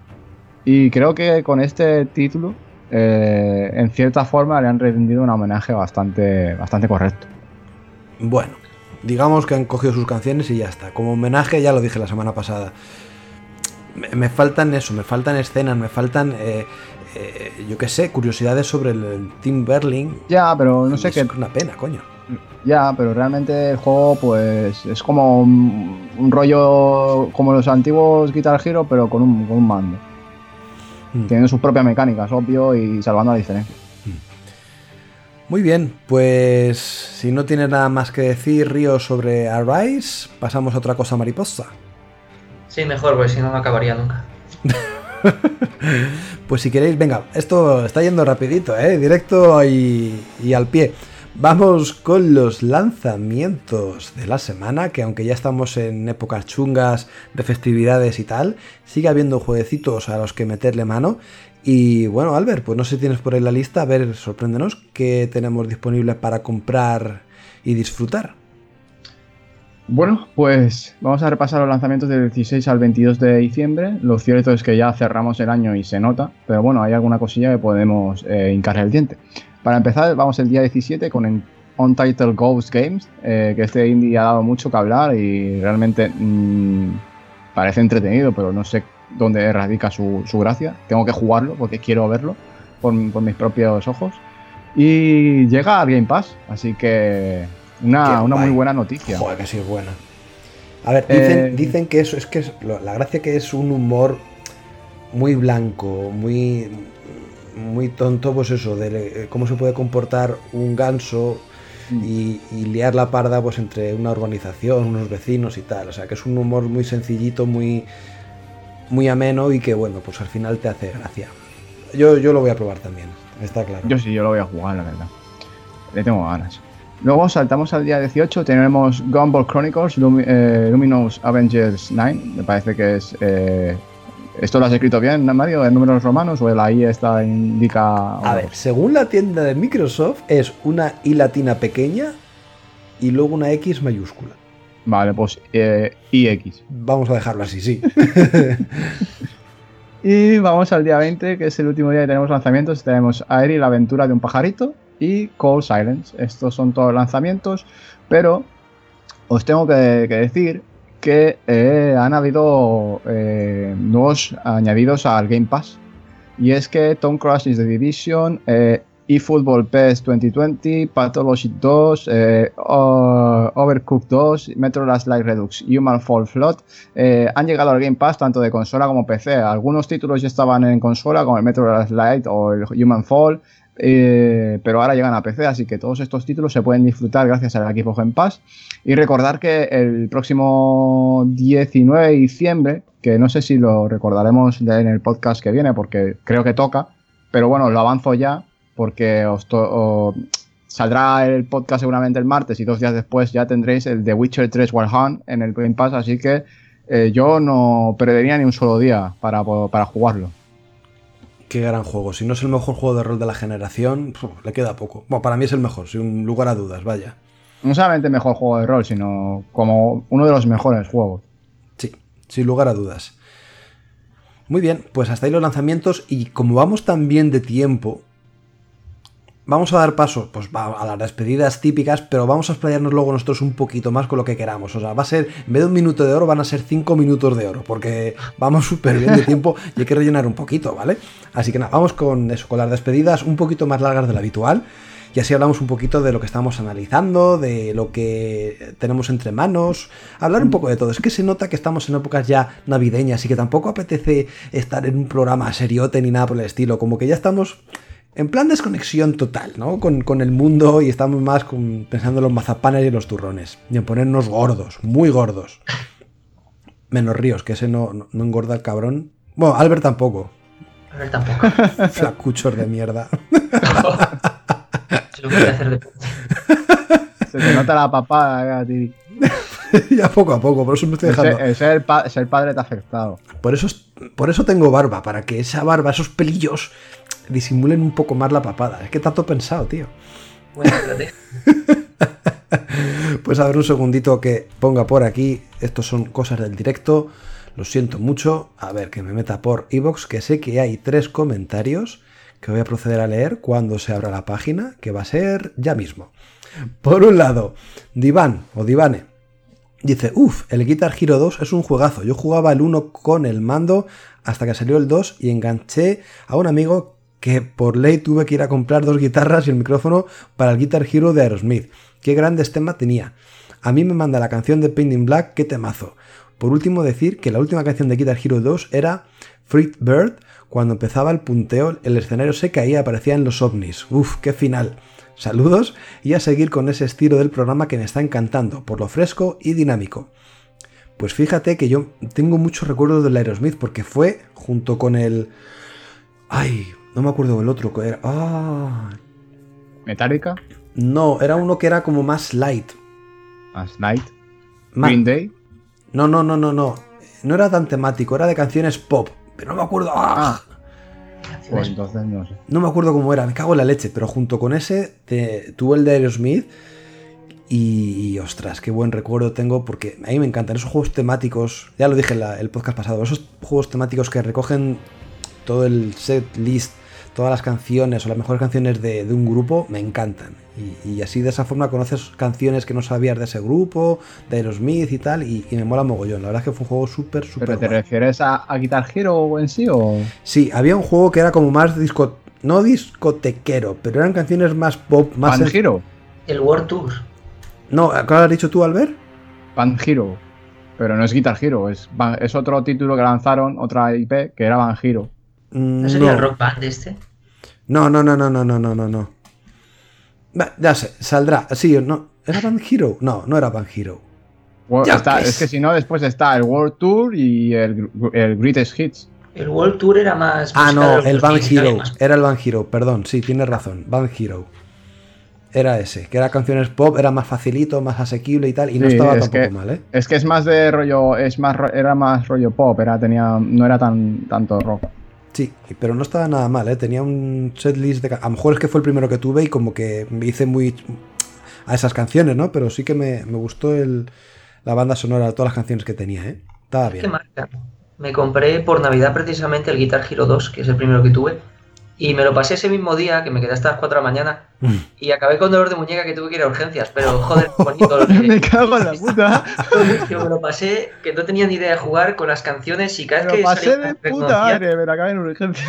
Y creo que con este título, eh, en cierta forma, le han rendido un homenaje bastante, bastante correcto. Bueno, digamos que han cogido sus canciones y ya está. Como homenaje, ya lo dije la semana pasada. Me, faltan eso, me faltan escenas, me faltan eh, eh, yo qué sé, curiosidades sobre el, Team Berlin. Ya, pero no sé qué. Es una pena, coño. Ya, pero realmente el juego, pues, es como un, rollo como los antiguos Guitar Hero, pero con un, con un mando. Hmm. Tiene sus propias mecánicas, obvio, y salvando la diferencia. Hmm. Muy bien, pues si no tienes nada más que decir, Río, sobre Arise, pasamos a otra cosa mariposa. Sí, mejor, porque si no, no acabaría nunca. pues si queréis, venga, esto está yendo rapidito, ¿eh? directo y, al pie. Vamos con los lanzamientos de la semana, que aunque ya estamos en épocas chungas de festividades y tal, sigue habiendo jueguecitos a los que meterle mano. Y bueno, Albert, pues no sé si tienes por ahí la lista, a ver, sorpréndenos qué tenemos disponible para comprar y disfrutar. Bueno, pues vamos a repasar los lanzamientos del 16 al 22 de diciembre. Lo cierto es que ya cerramos el año y se nota, pero bueno, hay alguna cosilla que podemos eh, el diente. Para empezar, vamos el día 17 con Untitled Ghost Games, eh, que este indie ha dado mucho que hablar y realmente mm, parece entretenido, pero no sé dónde radica su, gracia. Tengo que jugarlo porque quiero verlo por, mis propios ojos. Y llega al Game Pass, así que una, muy buena noticia. Joder, que sí es buena. A ver, dicen, eh, que eso es que es, la gracia que es un humor muy blanco, muy muy tonto, pues eso, de eh, cómo se puede comportar un ganso mm. y, liar la parda pues entre una urbanización, unos vecinos y tal. O sea, que es un humor muy sencillito, muy muy ameno y que bueno, pues al final te hace gracia. Yo, yo lo voy a probar también, está claro. Yo sí, yo lo voy a jugar, la verdad. Le tengo ganas. Luego saltamos al día 18, tenemos Gumball Chronicles, eh, Luminous Avengers 9, me parece que es... Eh, ¿Esto lo has escrito bien, Mario, en números romanos o la I esta indica...? A ver, según la tienda de Microsoft es una I latina pequeña y luego una X mayúscula. Vale, pues eh, IX. Vamos a dejarlo así, sí. y vamos al día 20, que es el último día que tenemos lanzamientos. Tenemos Aeri, la aventura de un pajarito, y Cold Silence. Estos son todos lanzamientos, pero os tengo que, decir que eh, han habido eh, nuevos añadidos al Game Pass. Y es que Tom is The Division, eh, eFootball PES 2020, Pathology 2, eh, Overcooked 2, Metro Last Light Redux, Human Fall Flood han llegado al Game Pass tanto de consola como PC. Algunos títulos ya estaban en consola como el Metro Last Light o el Human Fall. Eh, pero ahora llegan a PC, así que todos estos títulos se pueden disfrutar gracias al equipo Game Pass. Y recordar que el próximo 19 de diciembre, que no sé si lo recordaremos en el podcast que viene, porque creo que toca, pero bueno, lo avanzo ya, porque os saldrá el podcast seguramente el martes y dos días después ya tendréis el The Witcher 3 Wild Hunt en el Game Pass, así que eh, yo no perdería ni un solo día para, para jugarlo. Qué gran juego. Si no es el mejor juego de rol de la generación, le queda poco. Bueno, para mí es el mejor, sin lugar a dudas, vaya. no solamente mejor juego de rol, sino como uno de los mejores juegos. Sí, sin lugar a dudas. Muy bien, pues hasta ahí los lanzamientos y como vamos tan bien de tiempo, vamos a dar paso pues, a las despedidas típicas, pero vamos a explayarnos luego nosotros un poquito más con lo que queramos. O sea, va a ser, en vez de un minuto de oro, van a ser cinco minutos de oro, porque vamos súper bien de tiempo y hay que rellenar un poquito, ¿vale? Así que nada, vamos con eso, con las despedidas un poquito más largas de lo habitual. Y así hablamos un poquito de lo que estamos analizando, de lo que tenemos entre manos, hablar un poco de todo. Es que se nota que estamos en épocas ya navideñas y que tampoco apetece estar en un programa seriote ni nada por el estilo. Como que ya estamos en plan desconexión total, ¿no? Con, el mundo y estamos más pensando en los mazapanes y los turrones. Y en ponernos gordos, muy gordos. Menos Ríos, que ese no, no, engorda el cabrón. Bueno, Albert tampoco. Albert tampoco. Flacuchos de mierda. Se te nota la papada, eh, ti. ya poco a poco, por eso me estoy dejando. Ser, el, padre te ha afectado. Por eso, por eso tengo barba, para que esa barba, esos pelillos, disimulen un poco más la papada. Es que tanto pensado, tío. Bueno, pues a ver un segundito que ponga por aquí. Estos son cosas del directo. Lo siento mucho. A ver, que me meta por Evox, que sé que hay tres comentarios que voy a proceder a leer cuando se abra la página, que va a ser ya mismo. Por un lado, Divan o Divane dice, uff, el Guitar Hero 2 es un juegazo. Yo jugaba el 1 con el mando hasta que salió el 2 y enganché a un amigo que por ley tuve que ir a comprar dos guitarras y el micrófono para el Guitar Hero de Aerosmith. Qué grandes temas tenía. A mí me manda la canción de Painting Black, qué temazo. Por último decir que la última canción de Guitar Hero 2 era Fruit Bird, cuando empezaba el punteo el escenario se caía, aparecían los ovnis. Uf, qué final. Saludos y a seguir con ese estilo del programa que me está encantando, por lo fresco y dinámico. Pues fíjate que yo tengo muchos recuerdos del Aerosmith porque fue junto con el... Ay, no me acuerdo del otro que era. Ah. ¿Metallica? No, era uno que era como más light. ¿Más light? ¿Green Day? No, no, no, no, no. No era tan temático, era de canciones pop. Pero no me acuerdo. ¡Ah! Pues entonces no sé. No me acuerdo cómo era, me cago en la leche. Pero junto con ese, tuve el de Aerosmith. Y, ostras, qué buen recuerdo tengo porque a mí me encantan esos juegos temáticos. Ya lo dije en el podcast pasado, esos juegos temáticos que recogen todo el set list todas las canciones o las mejores canciones de, un grupo me encantan. Y, así de esa forma conoces canciones que no sabías de ese grupo, de Aerosmith y tal, y, me mola mogollón. La verdad es que fue un juego súper, súper. ¿Pero te refieres a, Guitar Hero en sí o.? Sí, había un juego que era como más disco. No discotequero, pero eran canciones más pop, más. ¿Pan Hero? El World Tour. No, ¿qué has dicho tú, Albert? Pan Hero. Pero no es Guitar Hero, es, es otro título que lanzaron, otra IP, que era Van Hero. ¿No sería el Rock Band este? No, no, no, no, no, no, no, no, no. Ya sé, saldrá. Sí, no. ¿Era Band Hero? No, no era Band Hero. es que si no, después está el World Tour y el, el Greatest Hits. El World Tour era más. Ah, no, el Band Hero. Era el Band Hero, perdón, sí, tienes razón. Band Hero. Era ese, que era canciones pop, era más facilito, más asequible y tal, y no estaba tampoco mal, ¿eh? Es que es más de rollo, es más, era más rollo pop, era, tenía, no era tan tanto rock. Sí, pero no estaba nada mal, ¿eh? Tenía un setlist de... A lo mejor es que fue el primero que tuve y como que me hice muy... a esas canciones, ¿no? Pero sí que me, gustó el, la banda sonora, todas las canciones que tenía, ¿eh? Estaba bien. Me compré por Navidad precisamente el Guitar Hero 2, que es el primero que tuve. Y me lo pasé ese mismo día, que me quedé hasta las 4 de la mañana, mm. y acabé con dolor de muñeca que tuve que ir a urgencias, pero joder, bonito lo que... me cago en la puta. Yo me lo pasé, que no tenía ni idea de jugar con las canciones y cada vez que... Me lo pasé de puta madre, me acabé en urgencias.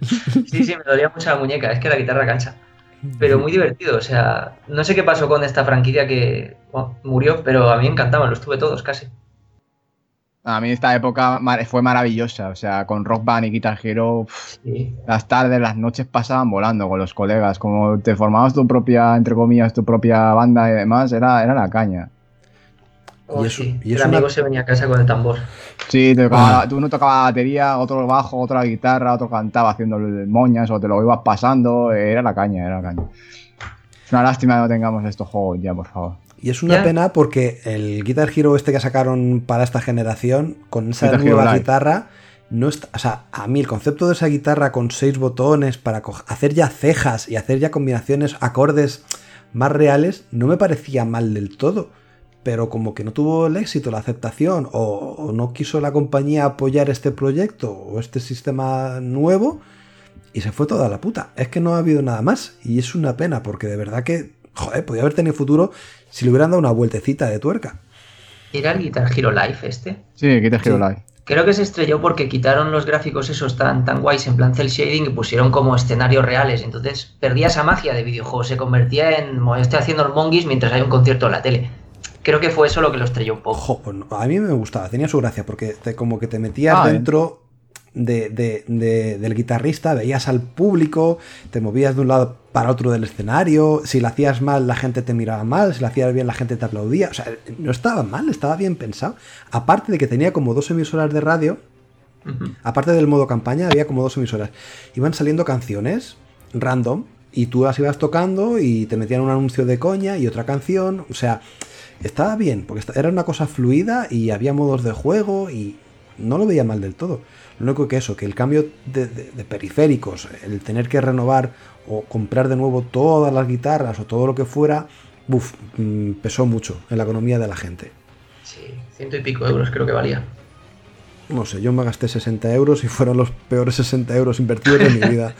sí, sí, me dolía mucho la muñeca, es que la guitarra cancha. Pero muy divertido, o sea, no sé qué pasó con esta franquicia que murió, pero a mí me encantaban, los tuve todos casi. A mí esta época fue maravillosa, o sea, con Rock Band y Guitar Hero, las tardes, las noches pasaban volando con los colegas, como te formabas tu propia, entre comillas, tu propia banda y demás, era, era la caña. Oh, y eso, y el amigo se venía a casa con el tambor. Sí, uno tocaba batería, otro bajo, otra guitarra, otro cantaba haciendo moñas o te lo ibas pasando, era la caña, era la caña. Es una lástima que no tengamos estos juegos ya, por favor. Y es una pena porque el Guitar Hero este que sacaron para esta generación, con esa nueva guitarra, no está, o sea, a mí el concepto de esa guitarra con seis botones para hacer ya cejas y hacer ya combinaciones, acordes más reales, no me parecía mal del todo. Pero como que no tuvo el éxito, la aceptación, o, no quiso la compañía apoyar este proyecto o este sistema nuevo, y se fue toda la puta. Es que no ha habido nada más, y es una pena, porque de verdad que, joder, podía haber tenido futuro si le hubieran dado una vueltecita de tuerca. ¿Era el Guitar Hero Live este? Sí, Guitar Hero Live. Creo que se estrelló porque quitaron los gráficos esos tan, tan guays en plan cel shading y pusieron como escenarios reales. Entonces perdía esa magia de videojuego. Se convertía en. Estoy haciendo el monguis mientras hay un concierto en la tele. Creo que fue eso lo que lo estrelló un poco. Pues a mí me gustaba, tenía su gracia porque como que te metías ah, dentro de, del guitarrista, veías al público, te movías de un lado para otro del escenario, si lo hacías mal la gente te miraba mal, si lo hacías bien la gente te aplaudía, o sea, no estaba mal, estaba bien pensado. Aparte de que tenía como dos emisoras de radio, aparte del modo campaña, había como dos emisoras. Iban saliendo canciones random y tú las ibas tocando y te metían un anuncio de coña y otra canción, o sea, estaba bien, porque era una cosa fluida y había modos de juego y no lo veía mal del todo. Lo único que eso, que el cambio de, periféricos, el tener que renovar o comprar de nuevo todas las guitarras o todo lo que fuera, uf, mm, pesó mucho en la economía de la gente. Sí, ciento y pico euros creo que valía. No sé, yo me gasté 60 euros y fueron los peores 60 euros invertidos de mi vida.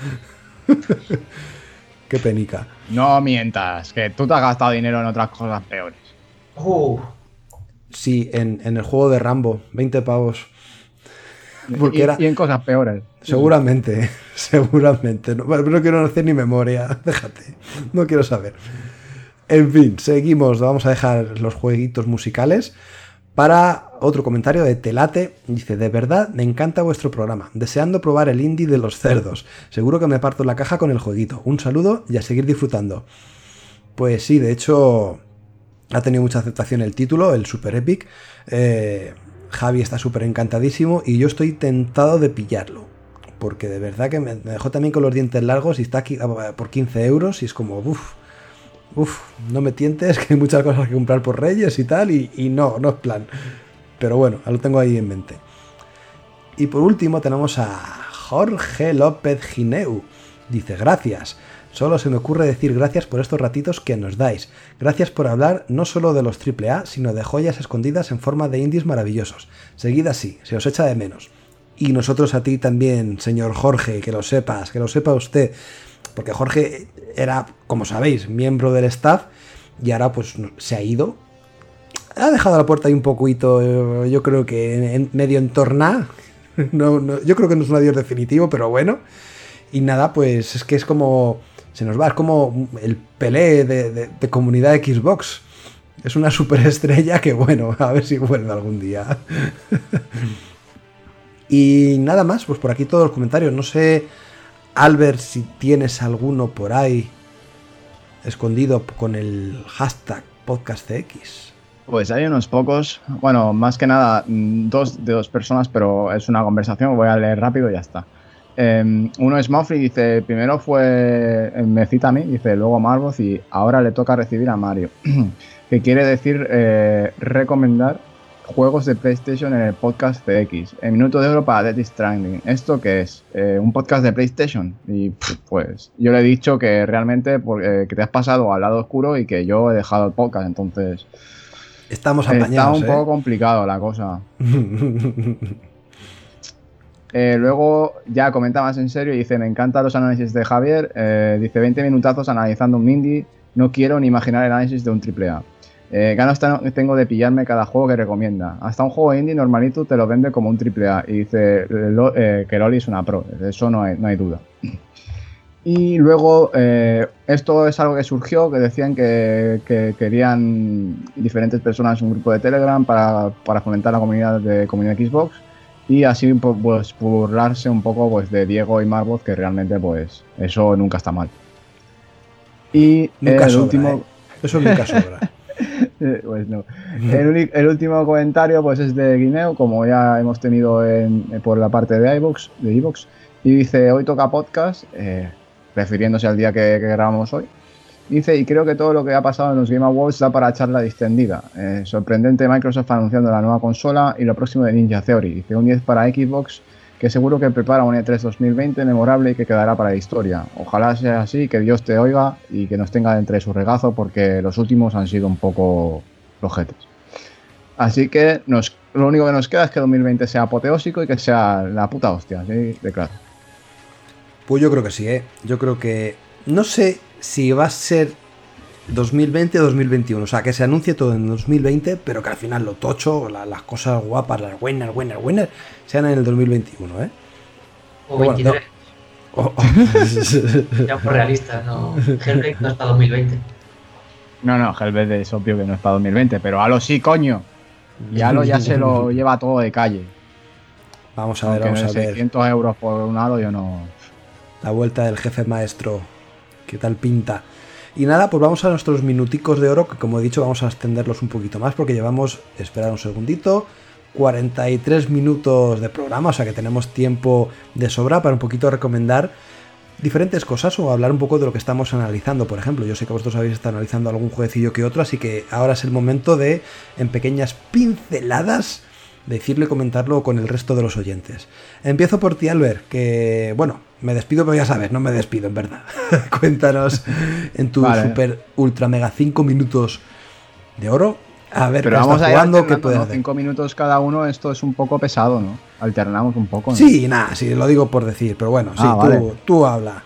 Qué penica. No mientas, que tú te has gastado dinero en otras cosas peores. Uh. Sí, en, en el juego de Rambo, 20 pavos y, en cosas peores. Seguramente, seguramente. No, no quiero hacer ni memoria, déjate. No quiero saber. En fin, seguimos. Vamos a dejar los jueguitos musicales para otro comentario de Telate. Dice, de verdad me encanta vuestro programa. Deseando probar el indie de los cerdos. Seguro que me parto la caja con el jueguito. Un saludo y a seguir disfrutando. Pues sí, de hecho ha tenido mucha aceptación el título, el Super Epic. Eh, Javi está súper encantadísimo y yo estoy tentado de pillarlo. Porque de verdad que me, dejó también con los dientes largos y está aquí ah, por 15 euros y es como, uff, uff, no me tientes, que hay muchas cosas que comprar por Reyes y tal, y, y no, no es plan. Pero bueno, lo tengo ahí en mente. Y por último tenemos a Jorge López Gineu. Dice, gracias. Solo se me ocurre decir gracias por estos ratitos que nos dais. Gracias por hablar no solo de los AAA, sino de joyas escondidas en forma de indies maravillosos. Seguid así, se os echa de menos. Y nosotros a ti también, señor Jorge, que lo sepas, que lo sepa usted. Porque Jorge era, como sabéis, miembro del staff y ahora pues se ha ido. Ha dejado la puerta ahí un poquito, yo creo que medio en No, yo creo que no es un adiós definitivo, pero bueno. Y nada, pues es que es como se nos va. Es como el Pelé de, comunidad de Xbox. Es una superestrella que, bueno, a ver si vuelve algún día. y nada más, pues por aquí todos los comentarios. No sé, Albert, si tienes alguno por ahí escondido con el hashtag podcastcx. Pues hay unos pocos, bueno, más que nada dos de dos personas, pero es una conversación, voy a leer rápido y ya está. Em, uno es Mofri, dice, primero fue, eh, me cita a mí, dice, luego Marvoth y ahora le toca recibir a Mario. que quiere decir eh, recomendar juegos de PlayStation en el podcast CX. En Minuto de Oro para Death Stranding. ¿Esto qué es? Eh, un podcast de PlayStation. Y pues yo le he dicho que realmente que te has pasado al lado oscuro y que yo he dejado el podcast, entonces... Estamos apañados. Está un poco complicado la cosa. Eh, luego ya comenta más en serio y dice, me encantan los análisis de Javier. Eh, dice, 20 minutazos analizando un indie. No quiero ni imaginar el análisis de un AAA. Eh, ganas tengo de pillarme cada juego que recomienda. Hasta un juego indie normalito te lo vende como un AAA. Y dice eh, que Loli es una pro. Eso no hay, no hay duda. Y luego, esto es algo que surgió, que decían que, querían diferentes personas un grupo de Telegram para, para fomentar la comunidad de comunidad Xbox y así pues burlarse un poco pues de Diego y Marvoth que realmente pues eso nunca está mal y el último ¿eh? eso nunca sobra pues no. el, último comentario pues es de Guineo como ya hemos tenido en, por la parte de iVoox de y dice hoy toca podcast eh, refiriéndose al día que grabamos hoy Dice, y creo que todo lo que ha pasado en los Game Awards da para charla distendida. Eh, sorprendente Microsoft anunciando la nueva consola y lo próximo de Ninja Theory. Dice, un 10 para Xbox que seguro que prepara un E3 2020 memorable y que quedará para la historia. Ojalá sea así, que Dios te oiga y que nos tenga entre su regazo porque los últimos han sido un poco flojetes. Así que nos, lo único que nos queda es que 2020 sea apoteósico y que sea la puta hostia, ¿sí? De claro. Pues yo creo que sí, ¿eh? Yo creo que... No sé si va a ser 2020 o 2021. O sea, que se anuncie todo en 2020, pero que al final lo tocho, las cosas guapas, las winners, winners, winners, sean en el 2021, ¿eh? O 23. ya por realista, no. Hellblade no es para 2020. No, no, Hellblade es obvio que no es para 2020, pero Halo sí, coño. Y Halo ya se lo lleva todo de calle. Vamos a ver, vamos a ver. 600 euros por un Halo yo no... La vuelta del jefe maestro. ¿Qué tal pinta? Y nada, pues vamos a nuestros minuticos de oro, que como he dicho vamos a extenderlos un poquito más porque llevamos, esperad un segundito, 43 minutos de programa, o sea que tenemos tiempo de sobra para un poquito recomendar diferentes cosas o hablar un poco de lo que estamos analizando. Por ejemplo, yo sé que vosotros habéis estado analizando algún jueguecillo que otro, así que ahora es el momento de, en pequeñas pinceladas, decirle y comentarlo con el resto de los oyentes. Empiezo por ti, Albert, que, bueno, me despido, pero ya sabes, no me despido, en verdad. Cuéntanos en tu super ultra mega 5 minutos de oro. A ver, pero vamos a jugando, ¿qué puede 5 minutos cada uno, esto es un poco pesado, ¿no? Alternamos un poco. ¿no? Sí, nada, sí, lo digo por decir, pero bueno, sí, ah, tú, tú, habla.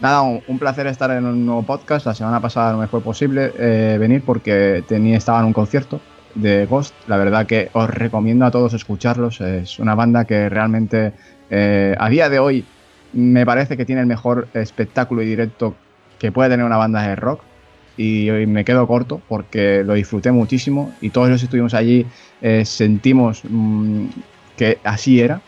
Nada, un, placer estar en un nuevo podcast. La semana pasada no me fue posible eh, venir porque tenía, estaba en un concierto de Ghost. La verdad que os recomiendo a todos escucharlos. Es una banda que realmente eh, a día de hoy me parece que tiene el mejor espectáculo y directo que puede tener una banda de rock. Y hoy me quedo corto porque lo disfruté muchísimo y todos los que estuvimos allí eh, sentimos mm, que así era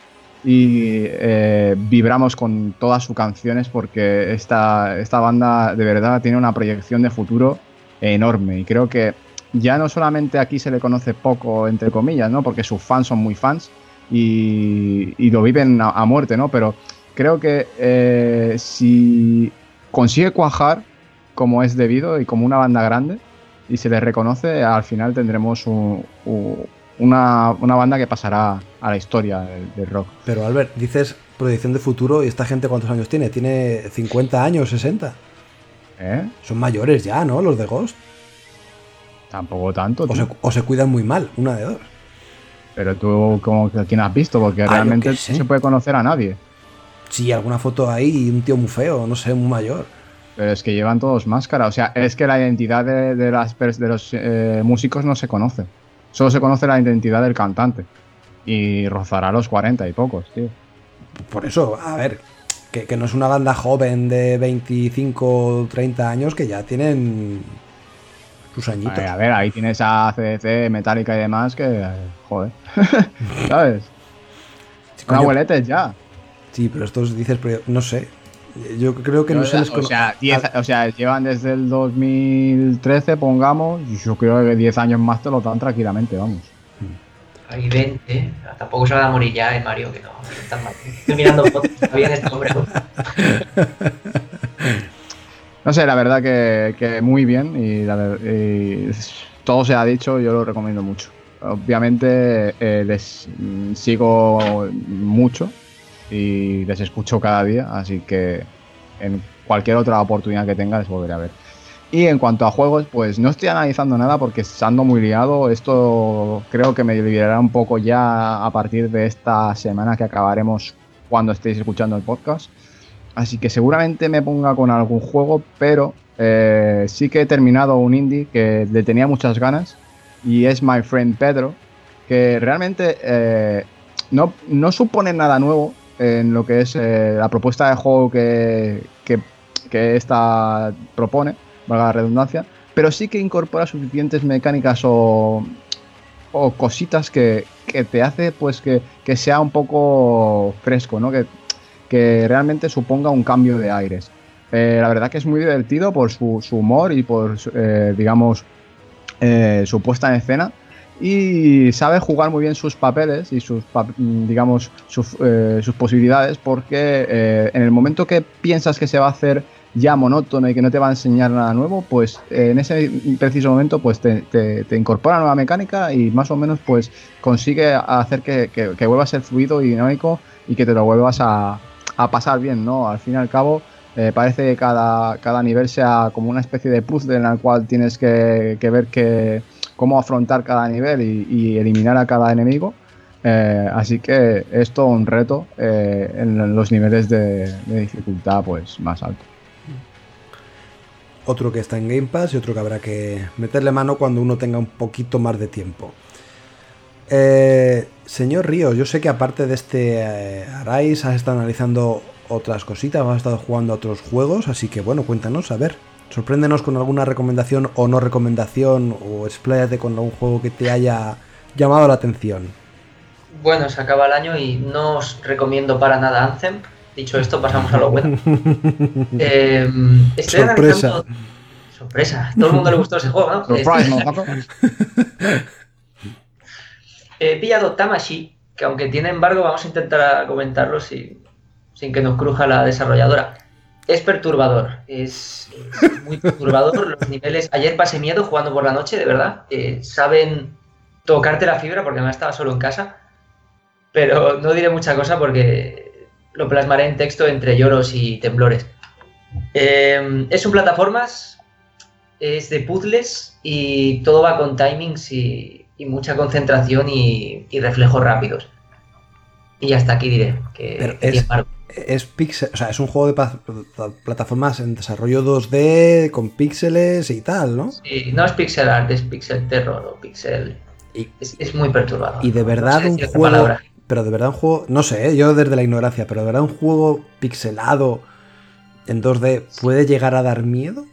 y eh, vibramos con todas sus canciones porque esta, esta banda de verdad tiene una proyección de futuro enorme y creo que ya no solamente aquí se le conoce poco, entre comillas, ¿no? Porque sus fans son muy fans y, lo viven a, muerte, ¿no? Pero creo que eh, si consigue cuajar como es debido y como una banda grande y se le reconoce, al final tendremos una, banda que pasará a la historia del, rock. Pero Albert, dices proyección de futuro y esta gente cuántos años tiene? ¿Tiene 50 años, 60? ¿Eh? Son mayores ya, ¿no? Los de Ghost. Tampoco tanto. O se, cuidan muy mal, una de dos. Pero tú, como ¿quién has visto? Porque ah, realmente no se puede conocer a nadie. Sí, alguna foto ahí, un tío muy feo, no sé, muy mayor. Pero es que llevan todos máscara. O sea, es que la identidad de, las, de los eh, músicos no se conoce. Solo se conoce la identidad del cantante. Y rozará los 40 y pocos, tío. Por eso, a ver, que, que no es una banda joven de 25 o 30 años que ya tienen sus añitos. a ver, ahí tienes a CDC, Metallica y demás que, joder, ¿sabes? Con abueletes ya. Sí, pero estos dices, no sé. Yo creo que no, se les o sea, o sea, llevan desde el 2013, pongamos, yo creo que 10 años más te lo dan tranquilamente, vamos. Hay 20, tampoco se va a morir ya el Mario, que no, Estoy mirando fotos, bien este hombre. No sé, la verdad que, muy bien y, todo se ha dicho, yo lo recomiendo mucho. Obviamente eh, les sigo mucho y les escucho cada día, así que en cualquier otra oportunidad que tenga les volveré a ver. Y en cuanto a juegos, pues no estoy analizando nada porque ando muy liado. Esto creo que me liberará un poco ya a partir de esta semana que acabaremos cuando estéis escuchando el podcast. Así que seguramente me ponga con algún juego, pero eh, sí que he terminado un indie que le tenía muchas ganas y es My Friend Pedro, que realmente eh, no, no, supone nada nuevo en lo que es eh, la propuesta de juego que, que, esta propone, valga la redundancia, pero sí que incorpora suficientes mecánicas o, o cositas que, que, te hace pues que, que, sea un poco fresco, ¿no? Que, que realmente suponga un cambio de aires. Eh, la verdad que es muy divertido por su, humor y por, eh, digamos, eh, su puesta en escena. Y sabe jugar muy bien sus papeles y sus, digamos, sus, posibilidades porque en el momento que piensas que se va a hacer ya monótono y que no te va a enseñar nada nuevo, pues en ese preciso momento pues te, te, incorpora nueva mecánica y más o menos pues consigue hacer que, que, vuelva a ser fluido y dinámico y que te lo vuelvas a, a pasar bien, ¿no? Al fin y al cabo, eh, parece que cada, cada nivel sea como una especie de puzzle en el cual tienes que, ver que, cómo afrontar cada nivel y, eliminar a cada enemigo. Eh, así que es todo un reto eh, en los niveles de, dificultad pues más alto. Otro que está en Game Pass y otro que habrá que meterle mano cuando uno tenga un poquito más de tiempo. Señor Ríos, yo sé que aparte de este Arise has estado analizando otras cositas, has estado jugando a otros juegos, así que bueno, cuéntanos, a ver, sorpréndenos con alguna recomendación o no recomendación, o expláyate con algún juego que te haya llamado la atención. Bueno, se acaba el año y no os recomiendo para nada Anthem. Dicho esto, pasamos a lo bueno. eh, Sorpresa. Sorpresa. Todo el mundo le gustó ese juego, ¿no? He pillado Tamashi, que aunque tiene embargo, vamos a intentar comentarlo si, sin que nos cruja la desarrolladora. Es perturbador, es, muy perturbador los niveles. Ayer pasé miedo jugando por la noche, de verdad. Eh, saben tocarte la fibra porque me estaba solo en casa, pero no diré mucha cosa porque lo plasmaré en texto entre lloros y temblores. Eh, es un plataformas, es de puzzles y todo va con timings y, mucha concentración y, reflejos rápidos. Y hasta aquí diré que, es pixel, o sea, es un juego de plataformas en desarrollo 2D con píxeles y tal, ¿no? Sí, no es pixel art, es pixel terror o pixel. es, muy perturbador. Y de verdad un juego. Pero de verdad un juego. No sé, ¿eh? yo desde la ignorancia, pero de verdad un juego pixelado en 2D puede llegar a dar miedo.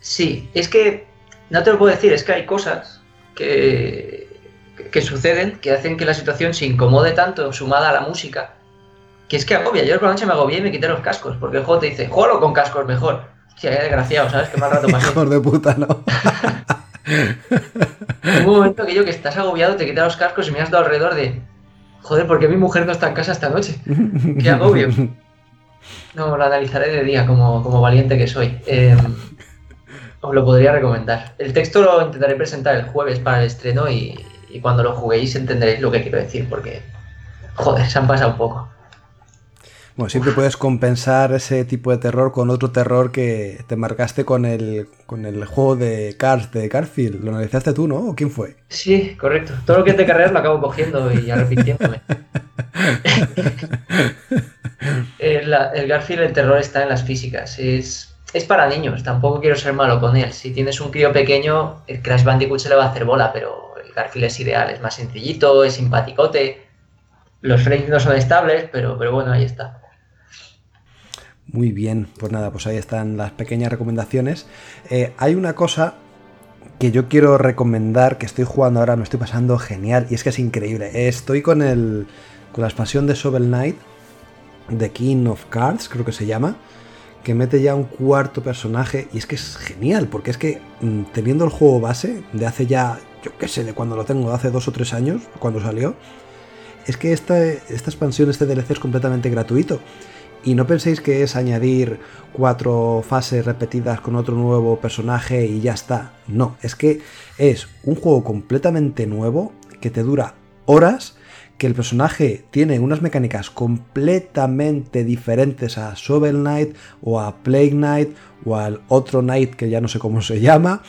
Sí, es que. No te lo puedo decir, es que hay cosas que, que suceden que hacen que la situación se incomode tanto, sumada a la música que es que agobia. Yo por la noche me agobié y me quité los cascos, porque el juego te dice, juego con cascos mejor. Hostia, qué desgraciado, ¿sabes? Qué mal rato pasé. Hijo de puta, ¿no? un momento que yo que estás agobiado te quitas los cascos y me has dado alrededor de, joder, ¿por qué mi mujer no está en casa esta noche? Qué agobio. No, lo analizaré de día como, como valiente que soy. Em, os lo podría recomendar. El texto lo intentaré presentar el jueves para el estreno y, y cuando lo juguéis entenderéis lo que quiero decir, porque, joder, se han pasado un poco. Bueno, siempre puedes compensar ese tipo de terror con otro terror que te marcaste con el, con el juego de Cars de Carfield. Lo analizaste tú, ¿no? ¿O quién fue? Sí, correcto. Todo lo que te carreras lo acabo cogiendo y arrepintiéndome. el, el, Garfield, el terror está en las físicas. Es, es para niños, tampoco quiero ser malo con él. Si tienes un crío pequeño, el Crash Bandicoot se le va a hacer bola, pero el Garfield es ideal, es más sencillito, es simpaticote. Los frames no son estables, pero, pero bueno, ahí está. Muy bien, pues nada, pues ahí están las pequeñas recomendaciones. Eh, hay una cosa que yo quiero recomendar, que estoy jugando ahora, me estoy pasando genial, y es que es increíble. Estoy con el con la expansión de Shovel Knight, The King of Cards, creo que se llama, que mete ya un cuarto personaje, y es que es genial, porque es que mm, teniendo el juego base de hace ya, yo qué sé, de cuando lo tengo, de hace dos o tres años, cuando salió, es que esta, esta expansión, este DLC es completamente gratuito. Y no penséis que es añadir cuatro fases repetidas con otro nuevo personaje y ya está. No, es que es un juego completamente nuevo que te dura horas, que el personaje tiene unas mecánicas completamente diferentes a Shovel Knight o a Plague Knight o al otro Knight que ya no sé cómo se llama.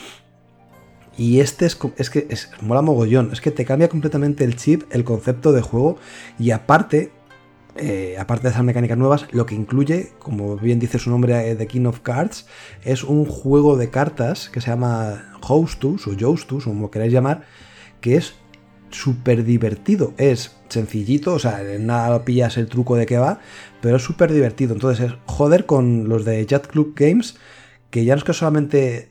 Y este es, es que es, mola mogollón, es que te cambia completamente el chip, el concepto de juego y aparte eh, aparte de esas mecánicas nuevas, lo que incluye, como bien dice su nombre eh, King of Cards, es un juego de cartas que se llama Hostus o Joustus, o como queráis llamar, que es súper divertido. Es sencillito, o sea, nada pillas el truco de qué va, pero es súper divertido. Entonces es joder con los de Jet Club Games, que ya no es que solamente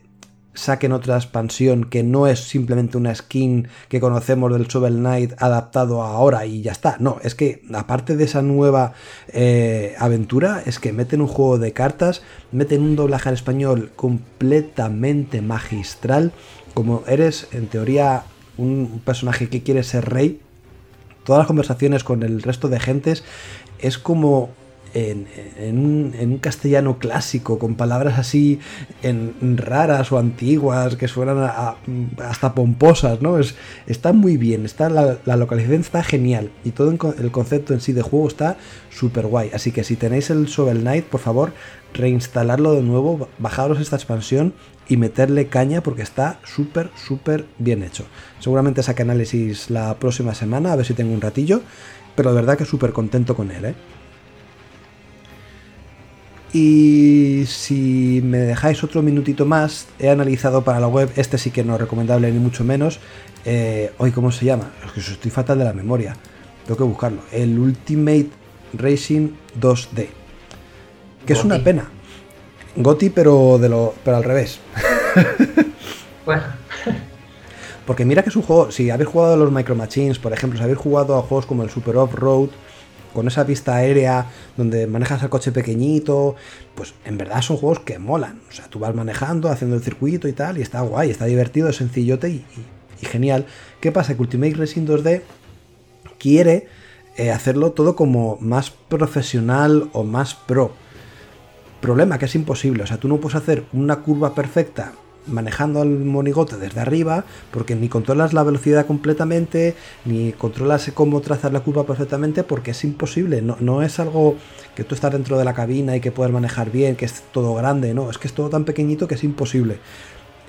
saquen otra expansión que no es simplemente una skin que conocemos del Shovel Knight adaptado ahora y ya está. No, es que aparte de esa nueva eh, aventura, es que meten un juego de cartas, meten un doblaje al español completamente magistral. Como eres en teoría un personaje que quiere ser rey, todas las conversaciones con el resto de gentes es como en, un, castellano clásico, con palabras así raras o antiguas, que suenan hasta pomposas, ¿no? Es, está muy bien, está, la, localización está genial y todo el concepto en sí de juego está súper guay. Así que si tenéis el Shovel Knight, por favor, reinstalarlo de nuevo, bajaros esta expansión y meterle caña porque está súper, súper bien hecho. Seguramente saque análisis la próxima semana, a ver si tengo un ratillo, pero de verdad que súper contento con él, ¿eh? Y si me dejáis otro minutito más, he analizado para la web, este sí que no es recomendable ni mucho menos. Eh, hoy, ¿cómo se llama? Es que estoy fatal de la memoria. Tengo que buscarlo. El Ultimate Racing 2D. Que es una pena. Goti, pero, de lo, pero al revés. bueno. Porque mira que es un juego. Si habéis jugado a los Micro Machines, por ejemplo, si habéis jugado a juegos como el Super Off-Road con esa vista aérea donde manejas el coche pequeñito, pues en verdad son juegos que molan. O sea, tú vas manejando, haciendo el circuito y tal, y está guay, está divertido, sencillote y, genial. ¿Qué pasa? Que Ultimate Racing 2D quiere eh, hacerlo todo como más profesional o más pro. Problema que es imposible, o sea, tú no puedes hacer una curva perfecta manejando al monigote desde arriba, porque ni controlas la velocidad completamente, ni controlas cómo trazar la curva perfectamente, porque es imposible. No, no es algo que tú estás dentro de la cabina y que puedas manejar bien, que es todo grande, no, es que es todo tan pequeñito que es imposible.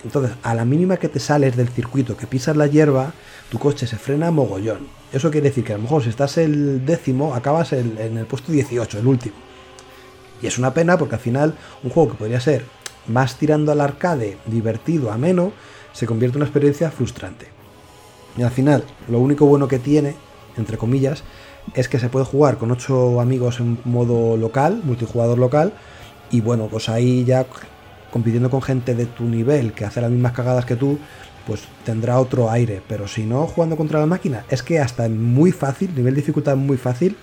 Entonces, a la mínima que te sales del circuito, que pisas la hierba, tu coche se frena mogollón. Eso quiere decir que a lo mejor si estás el décimo, acabas en el puesto 18, el último. Y es una pena porque al final un juego que podría ser más tirando al arcade, divertido, ameno, se convierte en una experiencia frustrante. Y al final, lo único bueno que tiene, entre comillas, es que se puede jugar con 8 amigos en modo local, multijugador local, y bueno, pues ahí ya compitiendo con gente de tu nivel que hace las mismas cagadas que tú, pues tendrá otro aire. Pero si no, jugando contra la máquina, es que hasta muy fácil, nivel de dificultad muy fácil,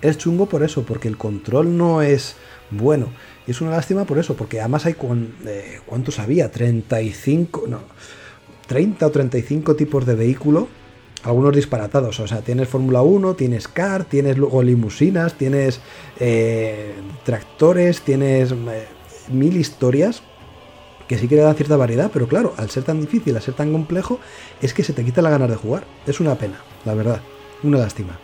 es chungo por eso, porque el control no es bueno. Y es una lástima por eso, porque además hay, eh, ¿cuántos había? 35, no, 30 o 35 tipos de vehículo, algunos disparatados. O sea, tienes Fórmula 1, tienes car, tienes luego limusinas, tienes eh, tractores, tienes eh, mil historias que sí que le dan cierta variedad, pero claro, al ser tan difícil, al ser tan complejo, es que se te quita la ganas de jugar. Es una pena, la verdad. Una lástima.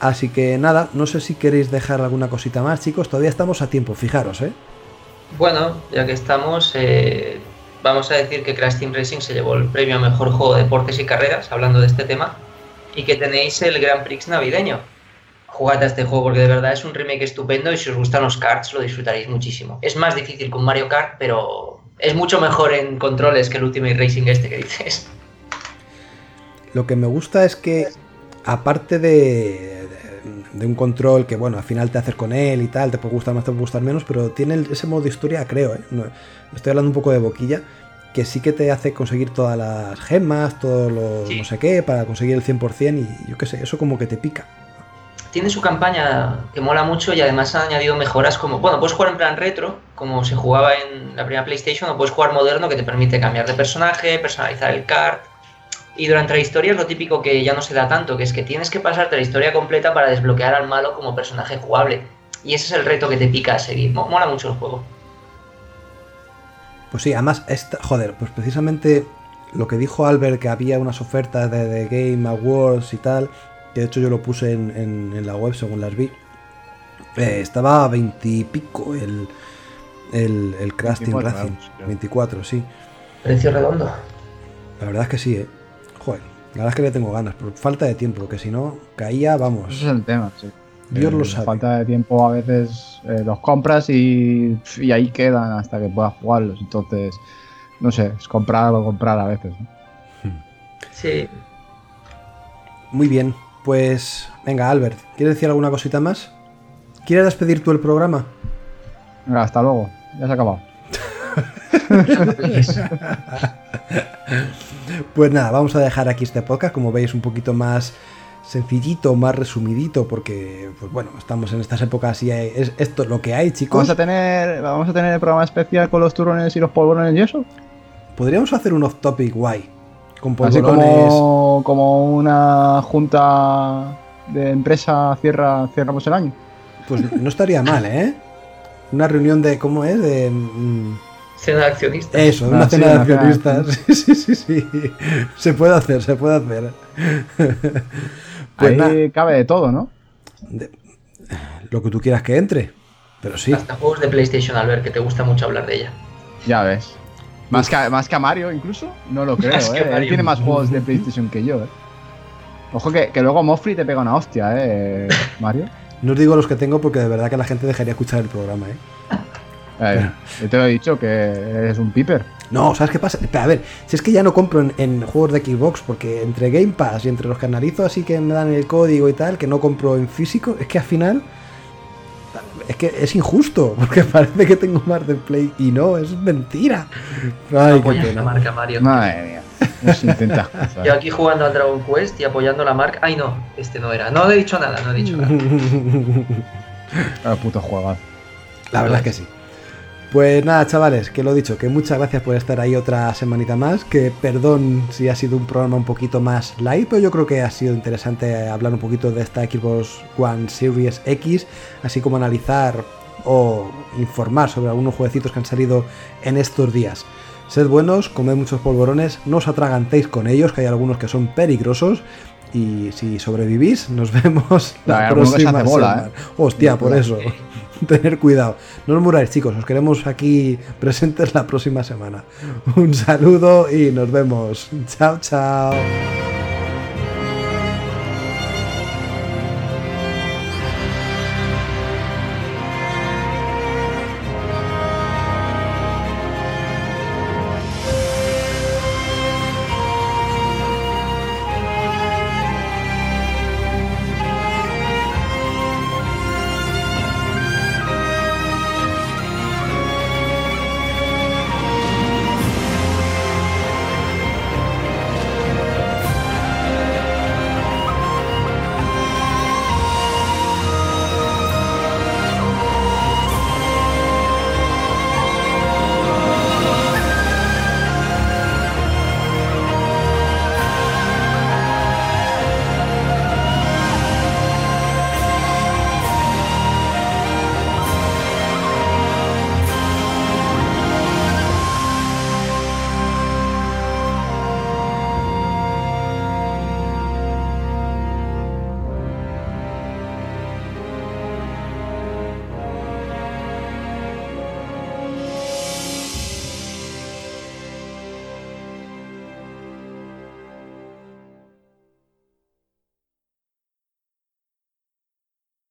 Así que nada, no sé si queréis dejar alguna cosita más, chicos. Todavía estamos a tiempo, fijaros, ¿eh? Bueno, ya que estamos, eh, vamos a decir que Crash Team Racing se llevó el premio a mejor juego de deportes y carreras, hablando de este tema, y que tenéis el Grand Prix navideño. Jugad a este juego porque de verdad es un remake estupendo y si os gustan los karts lo disfrutaréis muchísimo. Es más difícil que un Mario Kart, pero es mucho mejor en controles que el Ultimate Racing este que dices. Lo que me gusta es que, aparte de, de un control que, bueno, al final te haces con él y tal, te puede gustar más, te puede gustar menos, pero tiene ese modo de historia, creo, ¿eh? estoy hablando un poco de boquilla, que sí que te hace conseguir todas las gemas, todos los no sé qué, para conseguir el 100% y yo qué sé, eso como que te pica. Tiene su campaña que mola mucho y además ha añadido mejoras como, bueno, puedes jugar en plan retro, como se jugaba en la primera PlayStation, o puedes jugar moderno que te permite cambiar de personaje, personalizar el kart, y durante la historia es lo típico que ya no se da tanto, que es que tienes que pasarte la historia completa para desbloquear al malo como personaje jugable. Y ese es el reto que te pica a seguir. Mola mucho el juego. Pues sí, además, esta, joder, pues precisamente lo que dijo Albert, que había unas ofertas de, Game Awards y tal, que de hecho yo lo puse en, la web según las vi, eh, estaba a 20 y pico el, el, el Crash Team Racing. 24, sí. Precio redondo. La verdad es que sí, ¿eh? La verdad es que le tengo ganas, por falta de tiempo, porque si no, caía, vamos. Ese es el tema, sí. Dios lo eh, sabe. Falta de tiempo a veces eh, los compras y, ahí quedan hasta que puedas jugarlos. Entonces, no sé, es comprar o comprar a veces. Sí. Muy bien, pues venga, Albert, ¿quieres decir alguna cosita más? ¿Quieres despedir tú el programa? Venga, hasta luego, ya se ha acabado. pues nada, vamos a dejar aquí este podcast, como veis, un poquito más sencillito, más resumidito, porque, pues bueno, estamos en estas épocas y es esto lo que hay, chicos. ¿Vamos a tener, vamos a tener el programa especial con los turrones y los polvorones y eso? Podríamos hacer un off-topic guay. Con polvorones. como, una junta de empresa cierra, cerramos el año. Pues no estaría mal, ¿eh? Una reunión de, ¿cómo es? De... mm, Cena de accionistas. Eso, una Ah, sí, cena cena de accionistas. Sí, sí, sí. Se puede hacer, se puede hacer. Pues Ahí cabe de todo, ¿no? lo que tú quieras que entre. Pero sí. Hasta juegos de PlayStation, Albert, que te gusta mucho hablar de ella. Ya ves. Más que, a- más que a Mario, incluso. No lo creo, Más que ¿eh? Él Mario. tiene más juegos de PlayStation que yo, ¿eh? Ojo que, que luego Mofri te pega una hostia, ¿eh, Mario? No os digo los que tengo porque de verdad que la gente dejaría escuchar el programa, ¿eh? Yo te lo he dicho que eres un piper. No, ¿sabes qué pasa? Espera, a ver, si es que ya no compro en, en juegos de Xbox, porque entre Game Pass y entre los que analizo así que me dan el código y tal, que no compro en físico, es que al final. Es que es injusto, porque parece que tengo más de Play y no, es mentira. Ay, qué Apoyas la marca, Mario. Madre mía. No se intenta cosas. Yo aquí jugando al Dragon Quest y apoyando la marca. Ay, no, este no era. No he dicho nada, no he dicho nada. Ah, puto juegazo. La verdad es que sí. Pues nada, chavales, que lo dicho, que muchas gracias por estar ahí otra semanita más. Que perdón si ha sido un programa un poquito más light, pero yo creo que ha sido interesante hablar un poquito de esta Xbox One Series X, así como analizar o informar sobre algunos jueguecitos que han salido en estos días. Sed buenos, comed muchos polvorones, no os atragantéis con ellos, que hay algunos que son peligrosos. Y si sobrevivís, nos vemos la que se próxima hace bola, semana. ¿eh? Hostia, por eso. Tener cuidado. No os muráis, chicos. Os queremos aquí presentes la próxima semana. Un saludo y nos vemos. Chao, chao.